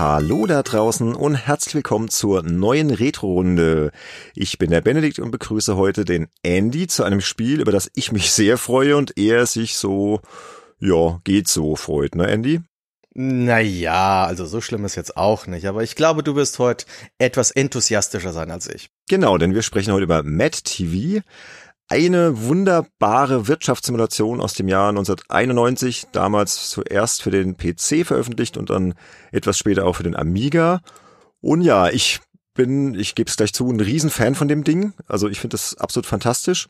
Hallo da draußen und herzlich willkommen zur neuen Retro-Runde. Ich bin der Benedikt und begrüße heute den Andy zu einem Spiel, über das ich mich sehr freue und er sich so, ja, geht so freut, ne Andy? Naja, also so schlimm ist jetzt auch nicht, aber ich glaube, du wirst heute etwas enthusiastischer sein als ich. Genau, denn wir sprechen heute über Mad TV. Eine wunderbare Wirtschaftssimulation aus dem Jahr 1991, damals zuerst für den PC veröffentlicht und dann etwas später auch für den Amiga. Und ja, ich bin, ich gebe es gleich zu, ein Riesenfan von dem Ding. Also ich finde das absolut fantastisch.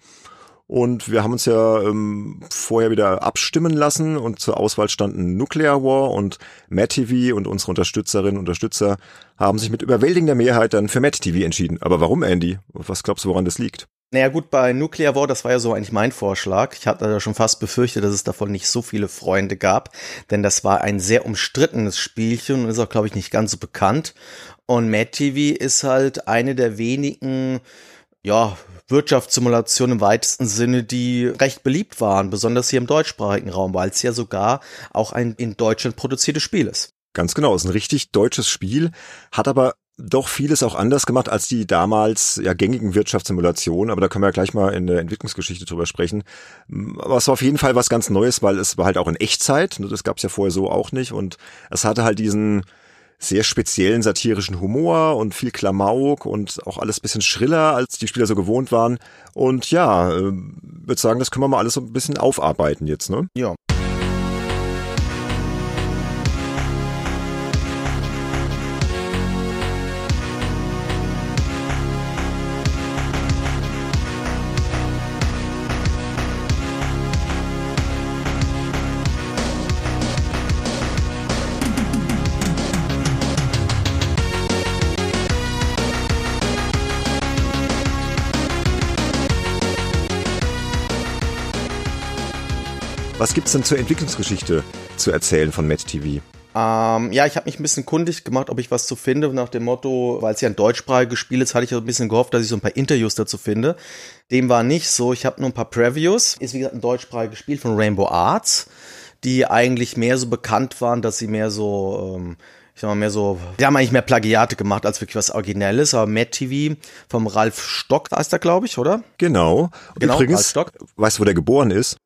Und wir haben uns ja ähm, vorher wieder abstimmen lassen und zur Auswahl standen Nuclear War und Matt TV und unsere Unterstützerinnen und Unterstützer haben sich mit überwältigender Mehrheit dann für Matt TV entschieden. Aber warum, Andy? Was glaubst du, woran das liegt? Naja gut, bei Nuclear War, das war ja so eigentlich mein Vorschlag. Ich hatte ja schon fast befürchtet, dass es davon nicht so viele Freunde gab, denn das war ein sehr umstrittenes Spielchen und ist auch, glaube ich, nicht ganz so bekannt. Und Mad TV ist halt eine der wenigen, ja, Wirtschaftssimulationen im weitesten Sinne, die recht beliebt waren, besonders hier im deutschsprachigen Raum, weil es ja sogar auch ein in Deutschland produziertes Spiel ist. Ganz genau, ist ein richtig deutsches Spiel, hat aber doch vieles auch anders gemacht als die damals ja gängigen Wirtschaftssimulationen, aber da können wir ja gleich mal in der Entwicklungsgeschichte drüber sprechen. Aber es war auf jeden Fall was ganz Neues, weil es war halt auch in Echtzeit, ne, das gab es ja vorher so auch nicht und es hatte halt diesen sehr speziellen satirischen Humor und viel Klamauk und auch alles bisschen schriller, als die Spieler so gewohnt waren. Und ja, äh, würde sagen, das können wir mal alles so ein bisschen aufarbeiten jetzt, ne? Ja. Gibt's denn zur Entwicklungsgeschichte zu erzählen von Matt TV? Ähm, ja, ich habe mich ein bisschen kundig gemacht, ob ich was zu finde. Nach dem Motto, weil es ja ein deutschsprachiges Spiel ist, hatte ich ein bisschen gehofft, dass ich so ein paar Interviews dazu finde. Dem war nicht so. Ich habe nur ein paar Previews. Ist wie gesagt ein deutschsprachiges Spiel von Rainbow Arts, die eigentlich mehr so bekannt waren, dass sie mehr so ähm, ich sag mal mehr so, die haben eigentlich mehr Plagiate gemacht als wirklich was Originelles, aber Mad TV vom Ralf Stock heißt er, glaube ich, oder? Genau. Genau, Übrigens, Ralf Stock. weißt du, wo der geboren ist?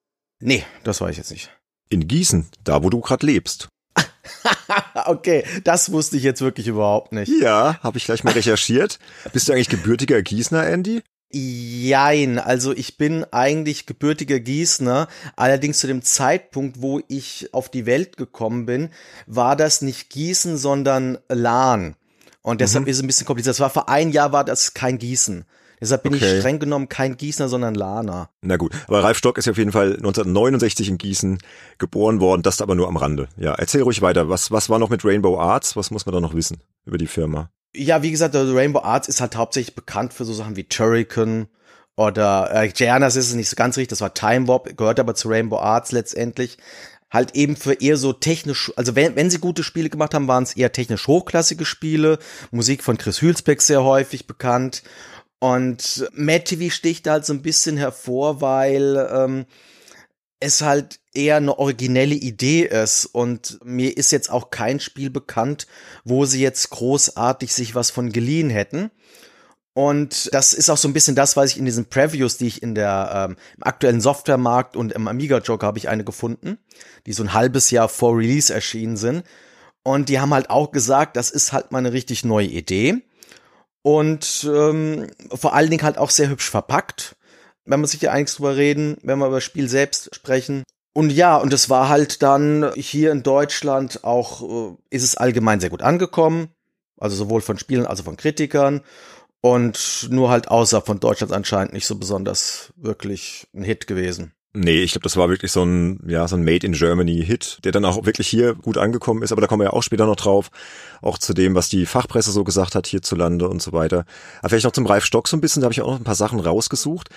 Nee, das weiß ich jetzt nicht. In Gießen, da wo du gerade lebst. okay, das wusste ich jetzt wirklich überhaupt nicht. Ja, habe ich gleich mal recherchiert. Bist du eigentlich gebürtiger Gießener, Andy? Jein, also ich bin eigentlich gebürtiger Gießener, allerdings zu dem Zeitpunkt, wo ich auf die Welt gekommen bin, war das nicht Gießen, sondern Lahn. Und deshalb Mhm. ist es ein bisschen kompliziert. Das war vor ein Jahr war das kein Gießen. Deshalb bin Okay. ich streng genommen kein Gießener, sondern Lahner. Na gut, aber Ralf Stock ist ja auf jeden Fall 1969 in Gießen geboren worden, das aber nur am Rande. Ja, erzähl ruhig weiter. Was, was war noch mit Rainbow Arts? Was muss man da noch wissen über die Firma? Ja, wie gesagt, also Rainbow Arts ist halt hauptsächlich bekannt für so Sachen wie Turrican oder äh, Giannas ist es nicht so ganz richtig, das war Time Warp, gehört aber zu Rainbow Arts letztendlich. Halt eben für eher so technisch, also wenn, wenn sie gute Spiele gemacht haben, waren es eher technisch hochklassige Spiele. Musik von Chris Hülsbeck sehr häufig bekannt. Und Mad TV sticht halt so ein bisschen hervor, weil ähm, es halt eher eine originelle Idee ist und mir ist jetzt auch kein Spiel bekannt, wo sie jetzt großartig sich was von geliehen hätten. Und das ist auch so ein bisschen das, was ich in diesen Previews, die ich in der ähm, im aktuellen Softwaremarkt und im Amiga Joker habe ich eine gefunden, die so ein halbes Jahr vor Release erschienen sind. Und die haben halt auch gesagt, das ist halt mal eine richtig neue Idee. Und ähm, vor allen Dingen halt auch sehr hübsch verpackt. Wenn man sich ja eigentlich drüber reden, wenn wir über das Spiel selbst sprechen. Und ja, und es war halt dann hier in Deutschland auch, äh, ist es allgemein sehr gut angekommen. Also sowohl von Spielen als auch von Kritikern. Und nur halt außerhalb von Deutschland anscheinend nicht so besonders wirklich ein Hit gewesen. Nee, ich glaube, das war wirklich so ein, ja, so ein Made in Germany Hit, der dann auch wirklich hier gut angekommen ist, aber da kommen wir ja auch später noch drauf, auch zu dem, was die Fachpresse so gesagt hat hierzulande und so weiter. Aber vielleicht noch zum Ralf Stock so ein bisschen, da habe ich auch noch ein paar Sachen rausgesucht.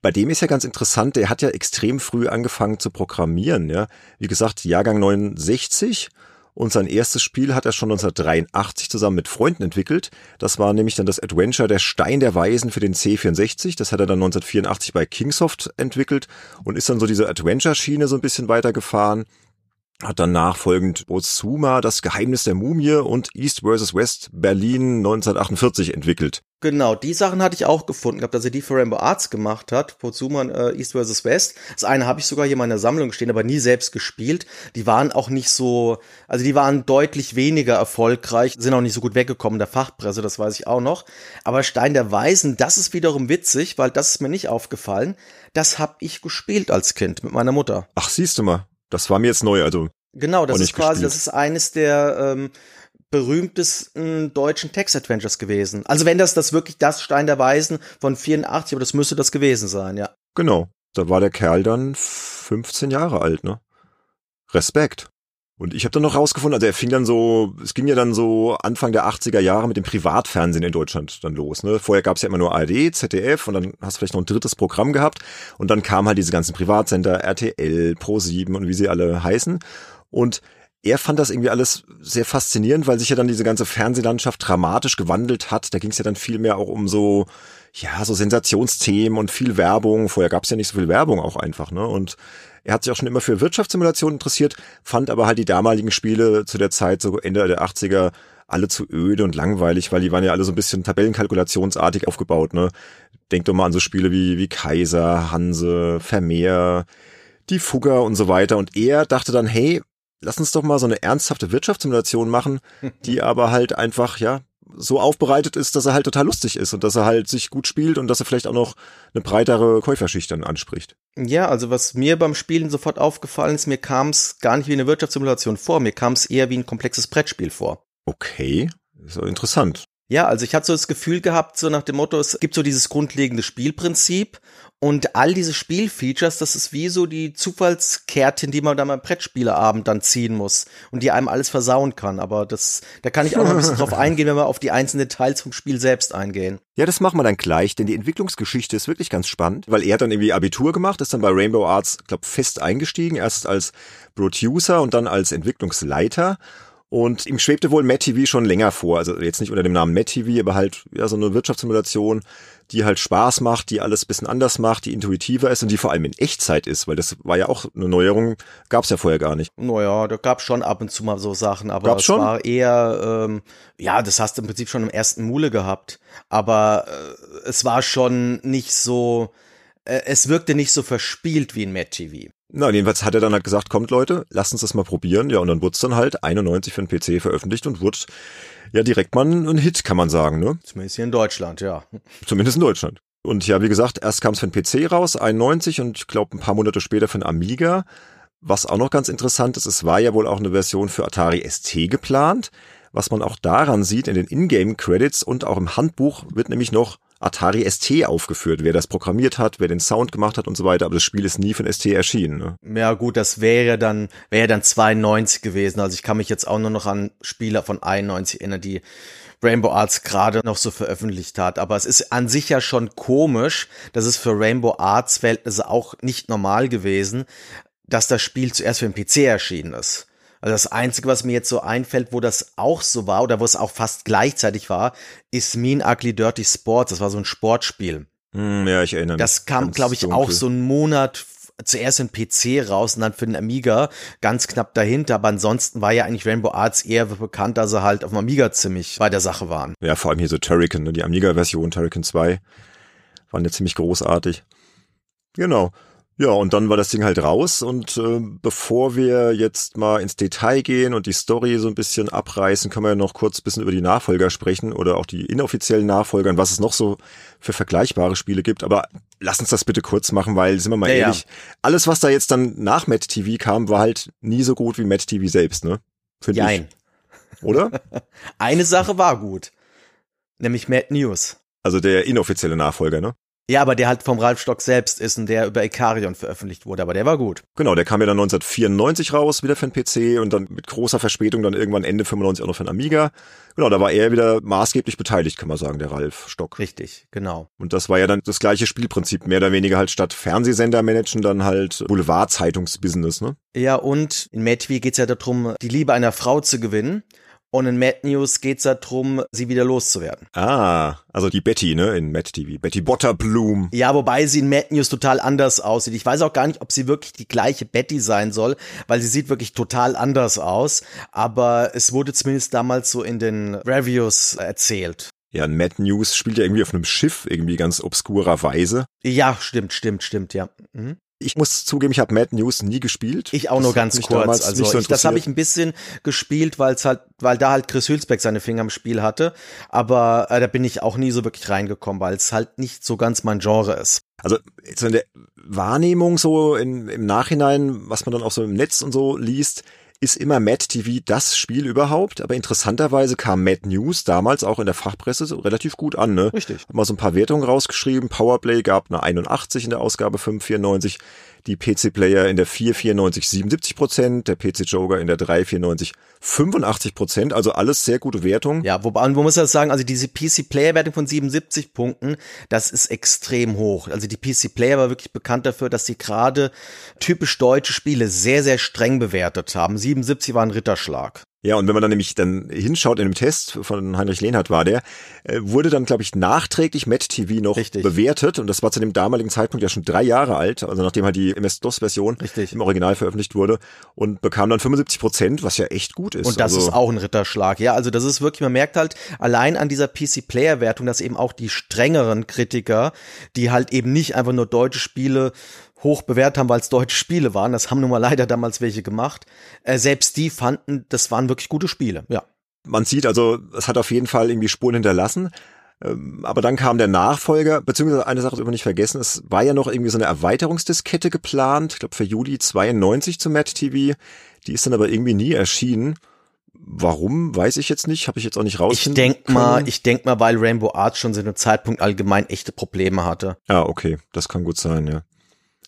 Bei dem ist ja ganz interessant, der hat ja extrem früh angefangen zu programmieren, ja. Wie gesagt, Jahrgang 69 und sein erstes Spiel hat er schon 1983 zusammen mit Freunden entwickelt. Das war nämlich dann das Adventure Der Stein der Weisen für den C64. Das hat er dann 1984 bei Kingsoft entwickelt und ist dann so diese Adventure-Schiene so ein bisschen weitergefahren. Hat dann nachfolgend Bozuma, das Geheimnis der Mumie und East vs. West Berlin 1948 entwickelt. Genau, die Sachen hatte ich auch gefunden gehabt, dass er die für Rainbow Arts gemacht hat, Bozuma äh, East vs. West. Das eine habe ich sogar hier in meiner Sammlung stehen, aber nie selbst gespielt. Die waren auch nicht so, also die waren deutlich weniger erfolgreich, sind auch nicht so gut weggekommen der Fachpresse, das weiß ich auch noch. Aber Stein der Weisen, das ist wiederum witzig, weil das ist mir nicht aufgefallen. Das habe ich gespielt als Kind mit meiner Mutter. Ach, siehst du mal. Das war mir jetzt neu, also. Genau, das ist quasi, gespielt. das ist eines der ähm, berühmtesten deutschen Text-Adventures gewesen. Also wenn das das wirklich das Stein der Weisen von 84, aber das müsste das gewesen sein, ja. Genau. Da war der Kerl dann 15 Jahre alt, ne? Respekt. Und ich habe dann noch rausgefunden, also er fing dann so, es ging ja dann so Anfang der 80er Jahre mit dem Privatfernsehen in Deutschland dann los. Ne? Vorher gab es ja immer nur ARD, ZDF und dann hast du vielleicht noch ein drittes Programm gehabt und dann kamen halt diese ganzen Privatsender, RTL, Pro7 und wie sie alle heißen. Und er fand das irgendwie alles sehr faszinierend, weil sich ja dann diese ganze Fernsehlandschaft dramatisch gewandelt hat. Da ging es ja dann viel mehr auch um so, ja, so Sensationsthemen und viel Werbung. Vorher gab es ja nicht so viel Werbung auch einfach, ne? Und er hat sich auch schon immer für Wirtschaftssimulationen interessiert, fand aber halt die damaligen Spiele zu der Zeit, so Ende der 80er, alle zu öde und langweilig, weil die waren ja alle so ein bisschen tabellenkalkulationsartig aufgebaut, ne? Denk doch mal an so Spiele wie, wie Kaiser, Hanse, Vermeer, die Fugger und so weiter. Und er dachte dann, hey, lass uns doch mal so eine ernsthafte Wirtschaftssimulation machen, die aber halt einfach, ja, so aufbereitet ist, dass er halt total lustig ist und dass er halt sich gut spielt und dass er vielleicht auch noch eine breitere Käuferschicht dann anspricht. Ja, also was mir beim Spielen sofort aufgefallen ist, mir kam es gar nicht wie eine Wirtschaftssimulation vor, mir kam es eher wie ein komplexes Brettspiel vor. Okay, ist interessant. Ja, also ich hatte so das Gefühl gehabt, so nach dem Motto, es gibt so dieses grundlegende Spielprinzip und all diese Spielfeatures, das ist wie so die Zufallskärtchen, die man dann beim Brettspieleabend dann ziehen muss und die einem alles versauen kann. Aber das, da kann ich auch noch ein bisschen drauf eingehen, wenn wir auf die einzelnen Details vom Spiel selbst eingehen. Ja, das machen wir dann gleich, denn die Entwicklungsgeschichte ist wirklich ganz spannend, weil er hat dann irgendwie Abitur gemacht, ist dann bei Rainbow Arts, glaub, fest eingestiegen, erst als Producer und dann als Entwicklungsleiter und ihm schwebte wohl Matt TV schon länger vor. Also jetzt nicht unter dem Namen Matt TV, aber halt ja so eine Wirtschaftssimulation, die halt Spaß macht, die alles bisschen anders macht, die intuitiver ist und die vor allem in Echtzeit ist, weil das war ja auch eine Neuerung, gab es ja vorher gar nicht. Naja, da gab schon ab und zu mal so Sachen, aber gab's es schon? war eher, ähm, ja, das hast du im Prinzip schon im ersten Mule gehabt, aber äh, es war schon nicht so, äh, es wirkte nicht so verspielt wie in Matt TV. Na, jedenfalls hat er dann halt gesagt, kommt Leute, lasst uns das mal probieren. Ja, und dann wurde es dann halt 91 für den PC veröffentlicht und wurde ja direkt mal ein Hit, kann man sagen, ne? Zumindest hier in Deutschland, ja. Zumindest in Deutschland. Und ja, wie gesagt, erst kam es für den PC raus, 91 und ich glaube ein paar Monate später für den Amiga. Was auch noch ganz interessant ist, es war ja wohl auch eine Version für Atari ST geplant. Was man auch daran sieht in den Ingame-Credits und auch im Handbuch wird nämlich noch Atari ST aufgeführt, wer das programmiert hat, wer den Sound gemacht hat und so weiter, aber das Spiel ist nie von ST erschienen. Ne? Ja gut, das wäre dann wäre dann 92 gewesen. Also ich kann mich jetzt auch nur noch an Spieler von 91 erinnern, die Rainbow Arts gerade noch so veröffentlicht hat. Aber es ist an sich ja schon komisch, dass es für Rainbow Arts Verhältnisse auch nicht normal gewesen, dass das Spiel zuerst für den PC erschienen ist. Also das Einzige, was mir jetzt so einfällt, wo das auch so war oder wo es auch fast gleichzeitig war, ist Mean Ugly Dirty Sports. Das war so ein Sportspiel. Hm, ja, ich erinnere mich. Das kam, glaube ich, dunkel. auch so einen Monat zuerst in PC raus und dann für den Amiga ganz knapp dahinter. Aber ansonsten war ja eigentlich Rainbow Arts eher bekannt, dass sie halt auf dem Amiga ziemlich bei der Sache waren. Ja, vor allem hier so Turrican, ne? die Amiga-Version Turrican 2 waren ja ziemlich großartig. Genau. Ja, und dann war das Ding halt raus und äh, bevor wir jetzt mal ins Detail gehen und die Story so ein bisschen abreißen, können wir ja noch kurz ein bisschen über die Nachfolger sprechen oder auch die inoffiziellen Nachfolger und was es noch so für vergleichbare Spiele gibt. Aber lass uns das bitte kurz machen, weil, sind wir mal ja, ehrlich, ja. alles, was da jetzt dann nach Matt TV kam, war halt nie so gut wie Matt TV selbst, ne? Finde ich. Oder? Eine Sache war gut. Nämlich Mad News. Also der inoffizielle Nachfolger, ne? Ja, aber der halt vom Ralf Stock selbst ist und der über Ikarion veröffentlicht wurde, aber der war gut. Genau, der kam ja dann 1994 raus, wieder für den PC und dann mit großer Verspätung dann irgendwann Ende 95 auch noch für den Amiga. Genau, da war er wieder maßgeblich beteiligt, kann man sagen, der Ralf Stock. Richtig, genau. Und das war ja dann das gleiche Spielprinzip, mehr oder weniger halt statt Fernsehsender managen, dann halt Boulevardzeitungsbusiness, ne? Ja, und in Mad geht's ja darum, die Liebe einer Frau zu gewinnen. Und in Mad News geht's darum, sie wieder loszuwerden. Ah, also die Betty, ne, in Mad TV. Betty Butterbloom. Ja, wobei sie in Mad News total anders aussieht. Ich weiß auch gar nicht, ob sie wirklich die gleiche Betty sein soll, weil sie sieht wirklich total anders aus. Aber es wurde zumindest damals so in den Reviews erzählt. Ja, Mad News spielt ja irgendwie auf einem Schiff, irgendwie ganz obskurerweise. Ja, stimmt, stimmt, stimmt, ja. Mhm. Ich muss zugeben, ich habe Mad News nie gespielt. Ich auch nur ganz kurz. Also so ich, das habe ich ein bisschen gespielt, weil es halt, weil da halt Chris Hülsbeck seine Finger im Spiel hatte. Aber äh, da bin ich auch nie so wirklich reingekommen, weil es halt nicht so ganz mein Genre ist. Also so in der Wahrnehmung so in, im Nachhinein, was man dann auch so im Netz und so liest, ist immer Mad TV das Spiel überhaupt, aber interessanterweise kam Mad News damals auch in der Fachpresse so relativ gut an. Ne? Richtig. Hat mal so ein paar Wertungen rausgeschrieben. Powerplay gab eine 81 in der Ausgabe 594 die PC-Player in der 494 77 Prozent, der PC-Joker in der 394 85 Prozent, also alles sehr gute Wertungen. Ja, wobei, man muss ja sagen, also diese PC-Player-Wertung von 77 Punkten, das ist extrem hoch. Also die PC-Player war wirklich bekannt dafür, dass sie gerade typisch deutsche Spiele sehr, sehr streng bewertet haben. 77 war ein Ritterschlag. Ja, und wenn man dann nämlich dann hinschaut in dem Test von Heinrich Lehnhardt war der, äh, wurde dann, glaube ich, nachträglich Matt TV noch Richtig. bewertet und das war zu dem damaligen Zeitpunkt ja schon drei Jahre alt, also nachdem halt die MS-DOS-Version im Original veröffentlicht wurde und bekam dann 75 Prozent, was ja echt gut ist. Und das also, ist auch ein Ritterschlag, ja, also das ist wirklich, man merkt halt allein an dieser PC-Player-Wertung, dass eben auch die strengeren Kritiker, die halt eben nicht einfach nur deutsche Spiele hoch bewährt haben, weil es deutsche Spiele waren. Das haben nun mal leider damals welche gemacht. Äh, selbst die fanden, das waren wirklich gute Spiele, ja. Man sieht also, es hat auf jeden Fall irgendwie Spuren hinterlassen. Ähm, aber dann kam der Nachfolger, beziehungsweise eine Sache dürfen wir nicht vergessen, es war ja noch irgendwie so eine Erweiterungsdiskette geplant, ich glaube für Juli 92 zu Matt TV. Die ist dann aber irgendwie nie erschienen. Warum, weiß ich jetzt nicht, habe ich jetzt auch nicht raus. Ich denk mal, ich denk mal, weil Rainbow Arts schon zu einem Zeitpunkt allgemein echte Probleme hatte. Ja, ah, okay, das kann gut sein, ja.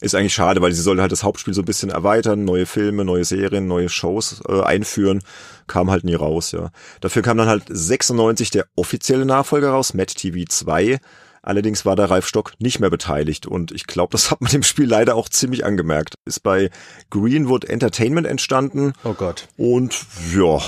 Ist eigentlich schade, weil sie soll halt das Hauptspiel so ein bisschen erweitern, neue Filme, neue Serien, neue Shows äh, einführen. Kam halt nie raus, ja. Dafür kam dann halt 96 der offizielle Nachfolger raus, Matt TV 2. Allerdings war der Ralf Stock nicht mehr beteiligt und ich glaube, das hat man dem Spiel leider auch ziemlich angemerkt. Ist bei Greenwood Entertainment entstanden. Oh Gott. Und ja,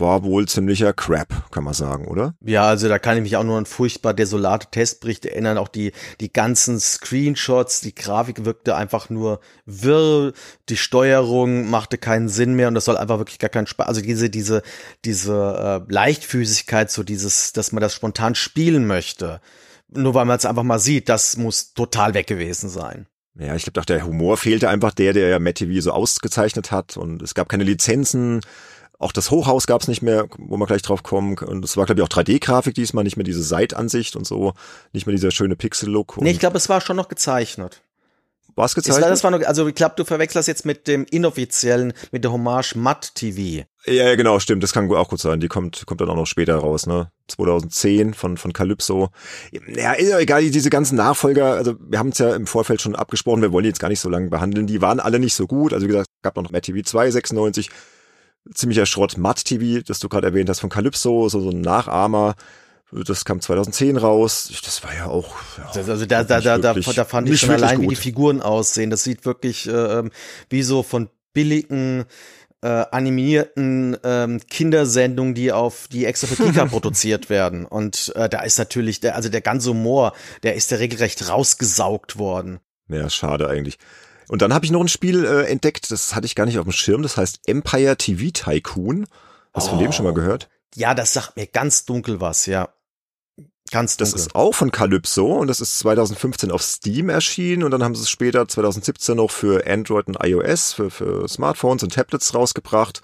war wohl ziemlicher Crap, kann man sagen, oder? Ja, also da kann ich mich auch nur an furchtbar desolate Testberichte erinnern. Auch die, die ganzen Screenshots, die Grafik wirkte einfach nur wirr. Die Steuerung machte keinen Sinn mehr und das soll einfach wirklich gar keinen Spaß. Also diese, diese, diese äh, Leichtfüßigkeit, so dieses, dass man das spontan spielen möchte nur weil man es einfach mal sieht, das muss total weg gewesen sein. Ja, ich glaube doch, der Humor fehlte einfach der, der ja Matt TV so ausgezeichnet hat und es gab keine Lizenzen. Auch das Hochhaus gab es nicht mehr, wo wir gleich drauf kommen. Und es war, glaube ich, auch 3D-Grafik diesmal, nicht mehr diese Seitansicht und so, nicht mehr dieser schöne Pixel-Look. Nee, ich glaube, es war schon noch gezeichnet. War es gezeichnet? Das war noch, also ich glaube, du verwechselst jetzt mit dem inoffiziellen, mit der Hommage Matt TV. Ja, ja, genau, stimmt. Das kann auch gut sein. Die kommt, kommt dann auch noch später raus, ne? 2010 von, von Calypso. Ja egal, diese ganzen Nachfolger, also wir haben es ja im Vorfeld schon abgesprochen, wir wollen die jetzt gar nicht so lange behandeln. Die waren alle nicht so gut. Also wie gesagt, gab noch Matt TV 2, 96, ziemlicher Schrott Matt TV, das du gerade erwähnt hast, von Calypso, so, so ein Nachahmer. Das kam 2010 raus. Das war ja auch. Ja, also da, da, da, da, da fand ich schon allein, gut. wie die Figuren aussehen. Das sieht wirklich äh, wie so von billigen äh, animierten ähm, Kindersendungen, die auf die extra für Kika produziert werden. Und äh, da ist natürlich der, also der ganze Humor, der ist ja regelrecht rausgesaugt worden. Ja, schade eigentlich. Und dann habe ich noch ein Spiel äh, entdeckt, das hatte ich gar nicht auf dem Schirm, das heißt Empire TV Tycoon. Hast du oh. von dem schon mal oh. gehört? Ja, das sagt mir ganz dunkel was, ja. Ganz dunkel. Das ist auch von Calypso und das ist 2015 auf Steam erschienen und dann haben sie es später 2017 noch für Android und iOS, für, für Smartphones und Tablets rausgebracht.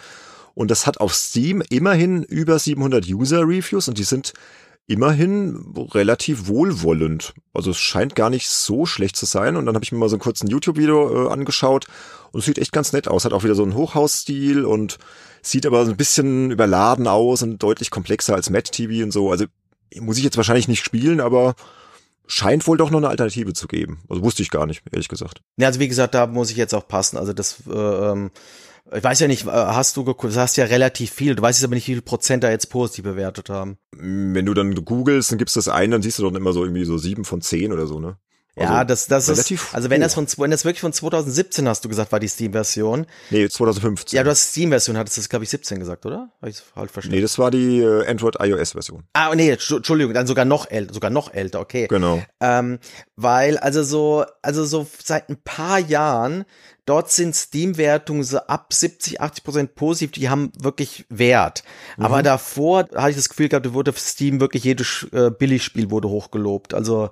Und das hat auf Steam immerhin über 700 User-Reviews und die sind immerhin relativ wohlwollend. Also es scheint gar nicht so schlecht zu sein. Und dann habe ich mir mal so einen kurzen YouTube-Video äh, angeschaut und es sieht echt ganz nett aus. Hat auch wieder so einen Hochhausstil und sieht aber so ein bisschen überladen aus und deutlich komplexer als Matt TV und so. Also muss ich jetzt wahrscheinlich nicht spielen, aber scheint wohl doch noch eine Alternative zu geben. Also wusste ich gar nicht, ehrlich gesagt. Ja, also wie gesagt, da muss ich jetzt auch passen. Also das, äh, ähm, ich weiß ja nicht, äh, hast du geguckt, du hast ja relativ viel, du weißt jetzt aber nicht, wie viel Prozent da jetzt positiv bewertet haben. Wenn du dann googelst, dann gibst du das ein, dann siehst du doch immer so irgendwie so sieben von zehn oder so, ne? Also ja, das, das ist, also wenn das von, wenn das wirklich von 2017 hast du gesagt, war die Steam-Version. Nee, 2015. Ja, du hast Steam-Version, hattest du das, glaube ich, 17 gesagt, oder? Hab ich halt verstanden? Nee, das war die äh, Android-iOS-Version. Ah, nee, Entschuldigung, dann sogar noch älter, sogar noch älter, okay. Genau. Ähm, weil, also so, also so seit ein paar Jahren Dort sind Steam-Wertungen so ab 70, 80 Prozent positiv, die haben wirklich Wert. Mhm. Aber davor hatte ich das Gefühl gehabt, wurde Steam wirklich jedes äh, Billigspiel wurde hochgelobt. Also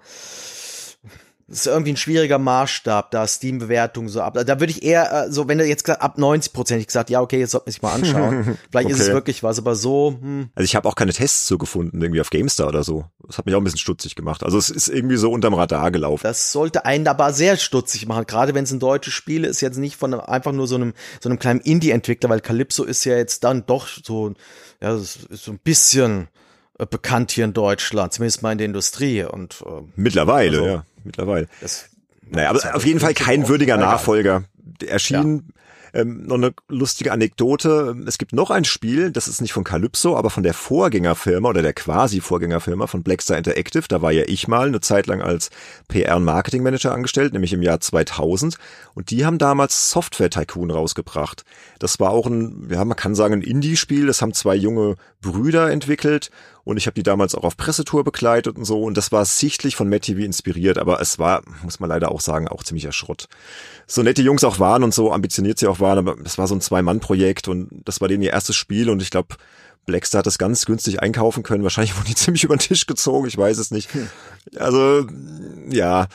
ist irgendwie ein schwieriger Maßstab, da Steam-Bewertung so ab. Da würde ich eher, äh, so wenn du jetzt ab 90 Prozent gesagt, ja, okay, jetzt sollte man sich mal anschauen. Vielleicht okay. ist es wirklich was, aber so. Hm. Also ich habe auch keine Tests so gefunden, irgendwie auf GameStar oder so. Das hat mich auch ein bisschen stutzig gemacht. Also es ist irgendwie so unterm Radar gelaufen. Das sollte einen aber sehr stutzig machen, gerade wenn es ein deutsches Spiel ist, jetzt nicht von einfach nur so einem, so einem kleinen Indie-Entwickler, weil Calypso ist ja jetzt dann doch so, ja, das ist so ein bisschen äh, bekannt hier in Deutschland, zumindest mal in der Industrie und äh, mittlerweile, also, ja, mittlerweile. Das, naja, aber auf jeden Fall kein würdiger Nachfolger. Erschien ähm, noch eine lustige Anekdote. Es gibt noch ein Spiel, das ist nicht von Calypso, aber von der Vorgängerfirma oder der quasi Vorgängerfirma von Blackstar Interactive. Da war ja ich mal eine Zeit lang als PR- und Marketingmanager angestellt, nämlich im Jahr 2000. Und die haben damals Software Tycoon rausgebracht. Das war auch ein, ja, man kann sagen, ein Indie-Spiel. Das haben zwei junge Brüder entwickelt und ich habe die damals auch auf Pressetour begleitet und so. Und das war sichtlich von Matt TV inspiriert, aber es war, muss man leider auch sagen, auch ziemlicher Schrott. So nette Jungs auch waren und so ambitioniert sie auch waren, aber das war so ein Zwei-Mann-Projekt und das war denen ihr erstes Spiel und ich glaube, Blackstar hat das ganz günstig einkaufen können. Wahrscheinlich wurden die ziemlich über den Tisch gezogen, ich weiß es nicht. Hm. Also, ja,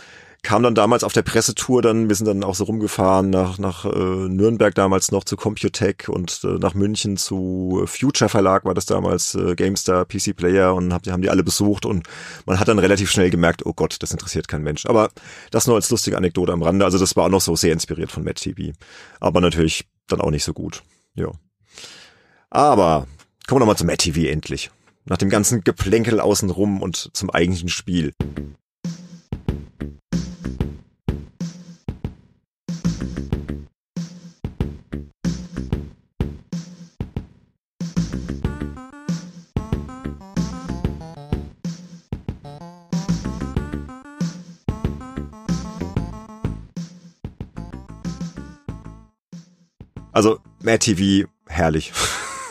kam dann damals auf der Pressetour dann, wir sind dann auch so rumgefahren nach, nach äh, Nürnberg damals noch zu Computech und äh, nach München zu Future Verlag war das damals, äh, GameStar, PC Player und hab, haben die alle besucht und man hat dann relativ schnell gemerkt, oh Gott, das interessiert kein Mensch. Aber das nur als lustige Anekdote am Rande, also das war auch noch so sehr inspiriert von Mad TV. Aber natürlich dann auch nicht so gut. Ja. Aber kommen wir nochmal zu Mad TV endlich. Nach dem ganzen Geplänkel außenrum und zum eigentlichen Spiel. Also Mad TV, herrlich.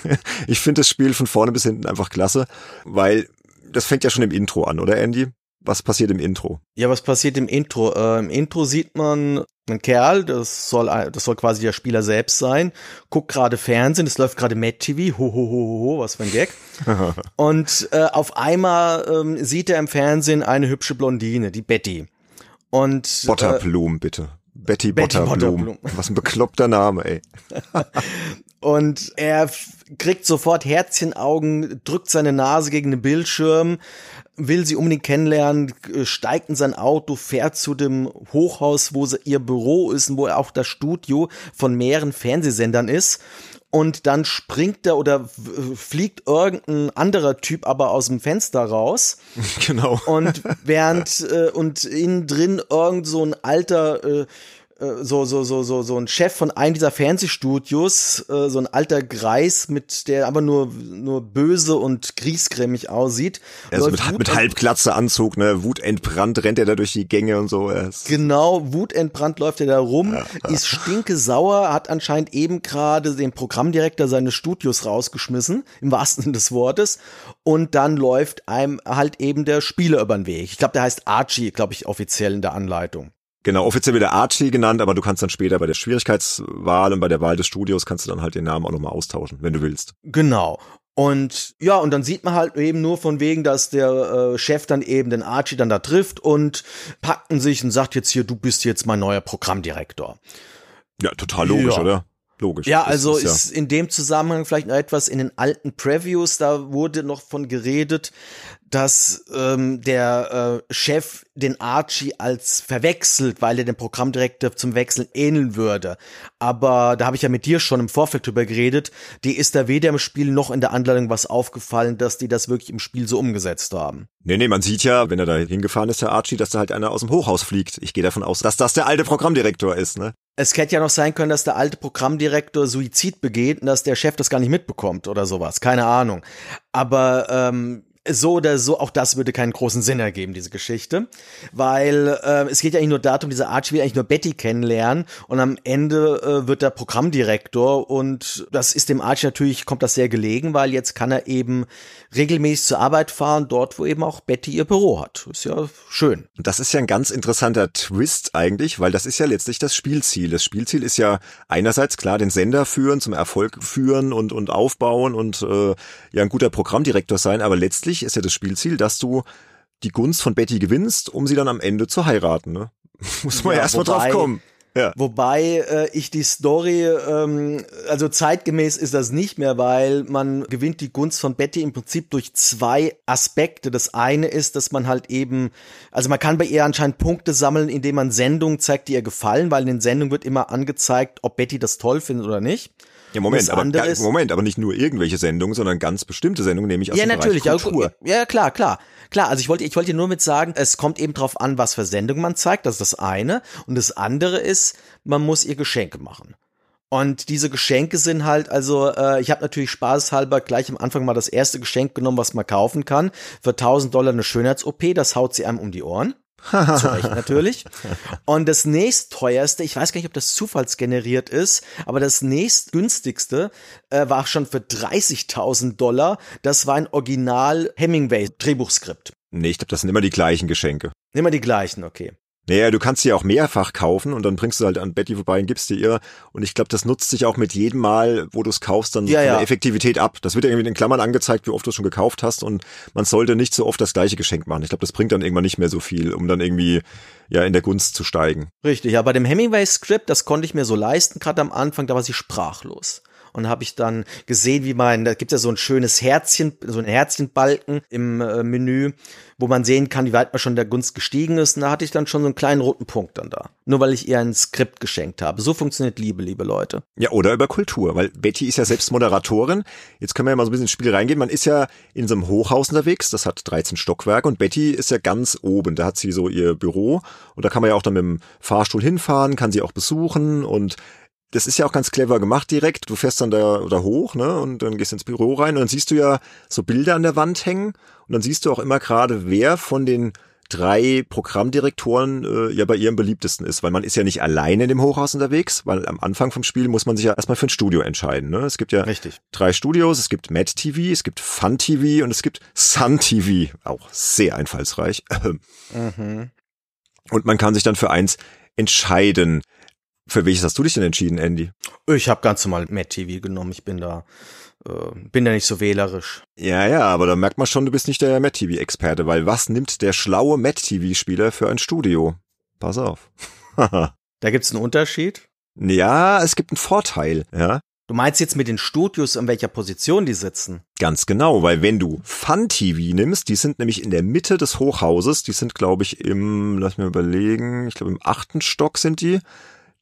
ich finde das Spiel von vorne bis hinten einfach klasse, weil das fängt ja schon im Intro an, oder Andy? Was passiert im Intro? Ja, was passiert im Intro? Äh, Im Intro sieht man einen Kerl, das soll, das soll quasi der Spieler selbst sein, guckt gerade Fernsehen, es läuft gerade Mad TV, ho, ho, ho, ho, ho, was für ein Gag. und äh, auf einmal ähm, sieht er im Fernsehen eine hübsche Blondine, die Betty. Und Butterblum, äh, bitte. Betty, Betty Butterblum. Butterblum. Was ein bekloppter Name, ey. und er kriegt sofort Herzchenaugen, drückt seine Nase gegen den Bildschirm, will sie unbedingt kennenlernen, steigt in sein Auto, fährt zu dem Hochhaus, wo ihr Büro ist und wo auch das Studio von mehreren Fernsehsendern ist und dann springt er oder fliegt irgendein anderer Typ aber aus dem Fenster raus. Genau. Und während äh, und innen drin irgend so ein alter äh, so, so, so, so, so ein Chef von einem dieser Fernsehstudios, äh, so ein alter Greis, mit der aber nur, nur böse und griesgrämig aussieht. Also mit, mit halbglatze Anzug, ne, wutentbrannt rennt er da durch die Gänge und so. Genau, wutentbrannt läuft er da rum, ja. ist stinke sauer, hat anscheinend eben gerade den Programmdirektor seines Studios rausgeschmissen, im wahrsten Sinne des Wortes, und dann läuft einem halt eben der Spieler über den Weg. Ich glaube, der heißt Archie, glaube ich, offiziell in der Anleitung. Genau, offiziell wird er Archie genannt, aber du kannst dann später bei der Schwierigkeitswahl und bei der Wahl des Studios kannst du dann halt den Namen auch nochmal austauschen, wenn du willst. Genau. Und ja, und dann sieht man halt eben nur von wegen, dass der äh, Chef dann eben den Archie dann da trifft und packen sich und sagt jetzt hier, du bist jetzt mein neuer Programmdirektor. Ja, total logisch, ja. oder? Logisch. Ja, also ist, ist ja. in dem Zusammenhang vielleicht noch etwas in den alten Previews, da wurde noch von geredet, dass ähm, der äh, Chef den Archie als verwechselt, weil er dem Programmdirektor zum Wechseln ähneln würde. Aber da habe ich ja mit dir schon im Vorfeld drüber geredet. Die ist da weder im Spiel noch in der Anleitung was aufgefallen, dass die das wirklich im Spiel so umgesetzt haben. Nee, nee, man sieht ja, wenn er da hingefahren ist, der Archie, dass da halt einer aus dem Hochhaus fliegt. Ich gehe davon aus, dass das der alte Programmdirektor ist, ne? Es hätte ja noch sein können, dass der alte Programmdirektor Suizid begeht und dass der Chef das gar nicht mitbekommt oder sowas. Keine Ahnung. Aber ähm, so oder so, auch das würde keinen großen Sinn ergeben, diese Geschichte. Weil äh, es geht ja eigentlich nur darum, diese Archie will eigentlich nur Betty kennenlernen und am Ende äh, wird der Programmdirektor und das ist dem Archie natürlich, kommt das sehr gelegen, weil jetzt kann er eben regelmäßig zur Arbeit fahren, dort wo eben auch Betty ihr Büro hat. Ist ja schön. Das ist ja ein ganz interessanter Twist eigentlich, weil das ist ja letztlich das Spielziel. Das Spielziel ist ja einerseits klar den Sender führen, zum Erfolg führen und, und aufbauen und äh, ja ein guter Programmdirektor sein, aber letztlich ist ja das Spielziel, dass du die Gunst von Betty gewinnst, um sie dann am Ende zu heiraten. Ne? Muss man ja, erstmal drauf kommen. Ja. Wobei äh, ich die Story, ähm, also zeitgemäß ist das nicht mehr, weil man gewinnt die Gunst von Betty im Prinzip durch zwei Aspekte. Das eine ist, dass man halt eben, also man kann bei ihr anscheinend Punkte sammeln, indem man Sendungen zeigt, die ihr gefallen, weil in den Sendungen wird immer angezeigt, ob Betty das toll findet oder nicht. Ja, Moment, aber, ist, Moment, aber nicht nur irgendwelche Sendungen, sondern ganz bestimmte Sendungen, nämlich aus ja, dem natürlich, Bereich Kultur. Ja, ja, klar, klar. Klar, also ich wollte, ich wollte nur mit sagen, es kommt eben drauf an, was für Sendungen man zeigt, das ist das eine. Und das andere ist, man muss ihr Geschenke machen. Und diese Geschenke sind halt, also äh, ich habe natürlich spaßhalber gleich am Anfang mal das erste Geschenk genommen, was man kaufen kann. Für 1000 Dollar eine Schönheits-OP, das haut sie einem um die Ohren. Zu Recht natürlich. Und das nächstteuerste, ich weiß gar nicht, ob das zufallsgeneriert ist, aber das nächstgünstigste äh, war schon für 30.000 Dollar. Das war ein Original Hemingway Drehbuchskript. Nee, ich glaube, das sind immer die gleichen Geschenke. Immer die gleichen, okay. Naja, du kannst sie auch mehrfach kaufen und dann bringst du halt an Betty vorbei und gibst sie ihr. Und ich glaube, das nutzt sich auch mit jedem Mal, wo du es kaufst, dann ja, von ja. Effektivität ab. Das wird irgendwie in Klammern angezeigt, wie oft du es schon gekauft hast und man sollte nicht so oft das gleiche Geschenk machen. Ich glaube, das bringt dann irgendwann nicht mehr so viel, um dann irgendwie ja in der Gunst zu steigen. Richtig, ja, bei dem Hemingway-Skript, das konnte ich mir so leisten, gerade am Anfang, da war sie sprachlos und habe ich dann gesehen, wie man, da gibt ja so ein schönes Herzchen, so ein Herzchenbalken im äh, Menü, wo man sehen kann, wie weit man schon der Gunst gestiegen ist. Und da hatte ich dann schon so einen kleinen roten Punkt dann da. Nur weil ich ihr ein Skript geschenkt habe. So funktioniert Liebe, liebe Leute. Ja, oder über Kultur, weil Betty ist ja selbst Moderatorin. Jetzt können wir ja mal so ein bisschen ins Spiel reingehen. Man ist ja in so einem Hochhaus unterwegs, das hat 13 Stockwerke und Betty ist ja ganz oben. Da hat sie so ihr Büro und da kann man ja auch dann mit dem Fahrstuhl hinfahren, kann sie auch besuchen und das ist ja auch ganz clever gemacht direkt. Du fährst dann da oder hoch, ne, und dann gehst ins Büro rein und dann siehst du ja so Bilder an der Wand hängen und dann siehst du auch immer gerade, wer von den drei Programmdirektoren äh, ja bei ihrem beliebtesten ist, weil man ist ja nicht alleine in dem Hochhaus unterwegs, weil am Anfang vom Spiel muss man sich ja erstmal für ein Studio entscheiden. Ne? Es gibt ja Richtig. drei Studios, es gibt Mad TV, es gibt Fun TV und es gibt Sun TV, auch sehr einfallsreich. Mhm. Und man kann sich dann für eins entscheiden. Für welches hast du dich denn entschieden, Andy? Ich habe ganz normal Matt TV genommen. Ich bin da, äh, bin da nicht so wählerisch. Ja, ja, aber da merkt man schon, du bist nicht der Matt TV-Experte, weil was nimmt der schlaue Matt TV-Spieler für ein Studio? Pass auf. Da gibt's einen Unterschied. ja, es gibt einen Vorteil, ja. Du meinst jetzt mit den Studios, in welcher Position die sitzen? Ganz genau, weil wenn du Fun TV nimmst, die sind nämlich in der Mitte des Hochhauses, die sind, glaube ich, im, lass mir überlegen, ich glaube im achten Stock sind die,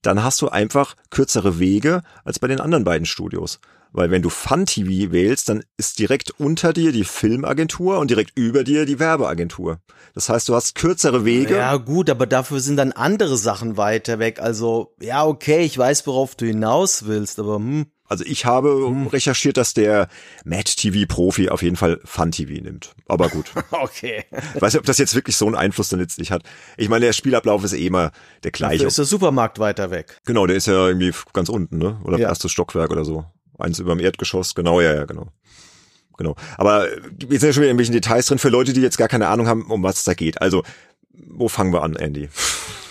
dann hast du einfach kürzere Wege als bei den anderen beiden Studios. Weil wenn du Fun TV wählst, dann ist direkt unter dir die Filmagentur und direkt über dir die Werbeagentur. Das heißt, du hast kürzere Wege. Ja, gut, aber dafür sind dann andere Sachen weiter weg. Also, ja, okay, ich weiß, worauf du hinaus willst, aber hm. Also ich habe recherchiert, dass der Mad TV Profi auf jeden Fall Fun TV nimmt. Aber gut. Okay. Ich weiß nicht, ob das jetzt wirklich so einen Einfluss dann letztlich hat. Ich meine, der Spielablauf ist eh immer der gleiche. Dafür ist der Supermarkt weiter weg. Genau, der ist ja irgendwie ganz unten, ne? Oder Ja. erstes Stockwerk oder so. Eins über dem Erdgeschoss. Genau, ja, ja, genau. Genau. Aber wir sind ja schon wieder in irgendwelchen Details drin für Leute, die jetzt gar keine Ahnung haben, um was es da geht. Also, wo fangen wir an, Andy?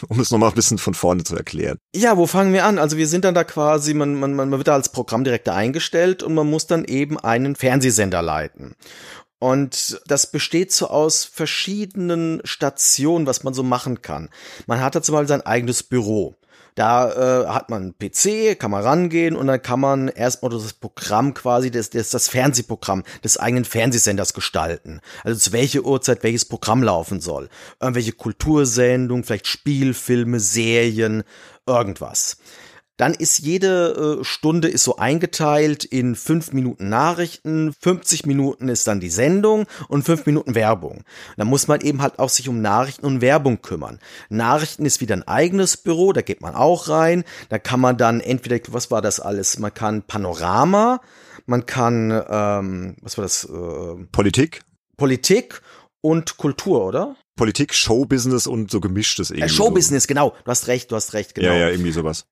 Um es nochmal ein bisschen von vorne zu erklären. Ja, wo fangen wir an? Also wir sind dann da quasi, man, man, man wird da als Programmdirektor eingestellt und man muss dann eben einen Fernsehsender leiten. Und das besteht so aus verschiedenen Stationen, was man so machen kann. Man hat da zum Beispiel sein eigenes Büro. Da äh, hat man einen PC, kann man rangehen und dann kann man erstmal das Programm quasi, das, das, das Fernsehprogramm des eigenen Fernsehsenders gestalten. Also zu welcher Uhrzeit welches Programm laufen soll. Irgendwelche Kultursendungen, vielleicht Spielfilme, Serien, irgendwas. Dann ist jede äh, Stunde ist so eingeteilt in fünf Minuten Nachrichten, 50 Minuten ist dann die Sendung und fünf Minuten Werbung. Da muss man eben halt auch sich um Nachrichten und Werbung kümmern. Nachrichten ist wieder ein eigenes Büro, da geht man auch rein. Da kann man dann entweder, was war das alles? Man kann Panorama, man kann, ähm, was war das? Äh, Politik? Politik und Kultur, oder? Politik, Showbusiness und so gemischtes irgendwie. Äh, Showbusiness, so. genau. Du hast recht, du hast recht, genau. Ja, ja, irgendwie sowas.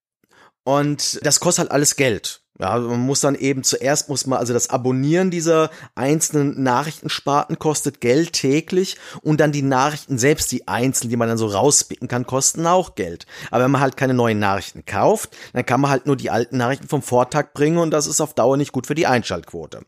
Und das kostet halt alles Geld. Ja, man muss dann eben zuerst muss man also das Abonnieren dieser einzelnen Nachrichtensparten kostet Geld täglich und dann die Nachrichten selbst, die einzelnen, die man dann so rauspicken kann, kosten auch Geld. Aber wenn man halt keine neuen Nachrichten kauft, dann kann man halt nur die alten Nachrichten vom Vortag bringen und das ist auf Dauer nicht gut für die Einschaltquote.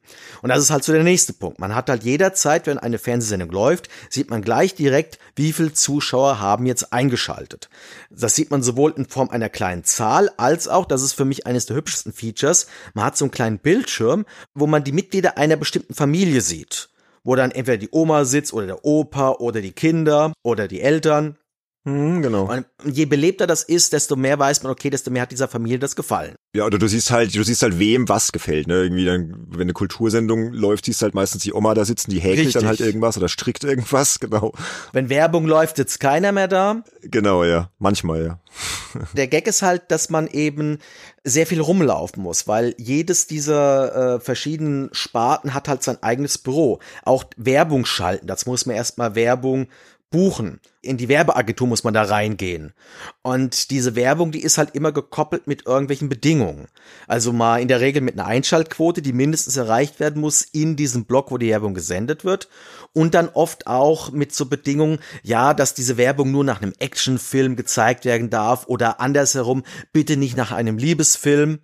Und das ist halt so der nächste Punkt. Man hat halt jederzeit, wenn eine Fernsehsendung läuft, sieht man gleich direkt, wie viel Zuschauer haben jetzt eingeschaltet. Das sieht man sowohl in Form einer kleinen Zahl als auch, das ist für mich eines der hübschesten Features, das, man hat so einen kleinen Bildschirm, wo man die Mitglieder einer bestimmten Familie sieht. Wo dann entweder die Oma sitzt oder der Opa oder die Kinder oder die Eltern. Mhm, genau. Und je belebter das ist, desto mehr weiß man, okay, desto mehr hat dieser Familie das gefallen. Ja, oder du siehst halt, du siehst halt, wem was gefällt, ne? Irgendwie dann, wenn eine Kultursendung läuft, siehst halt meistens die Oma da sitzen, die häkelt Richtig. dann halt irgendwas oder strickt irgendwas, genau. Wenn Werbung läuft, sitzt keiner mehr da. Genau, ja. Manchmal, ja. Der Gag ist halt, dass man eben sehr viel rumlaufen muss, weil jedes dieser äh, verschiedenen Sparten hat halt sein eigenes Büro. Auch Werbung schalten, das muss man erstmal Werbung buchen. In die Werbeagentur muss man da reingehen. Und diese Werbung, die ist halt immer gekoppelt mit irgendwelchen Bedingungen. Also mal in der Regel mit einer Einschaltquote, die mindestens erreicht werden muss in diesem Block, wo die Werbung gesendet wird. Und dann oft auch mit so Bedingungen, ja, dass diese Werbung nur nach einem Actionfilm gezeigt werden darf oder andersherum, bitte nicht nach einem Liebesfilm.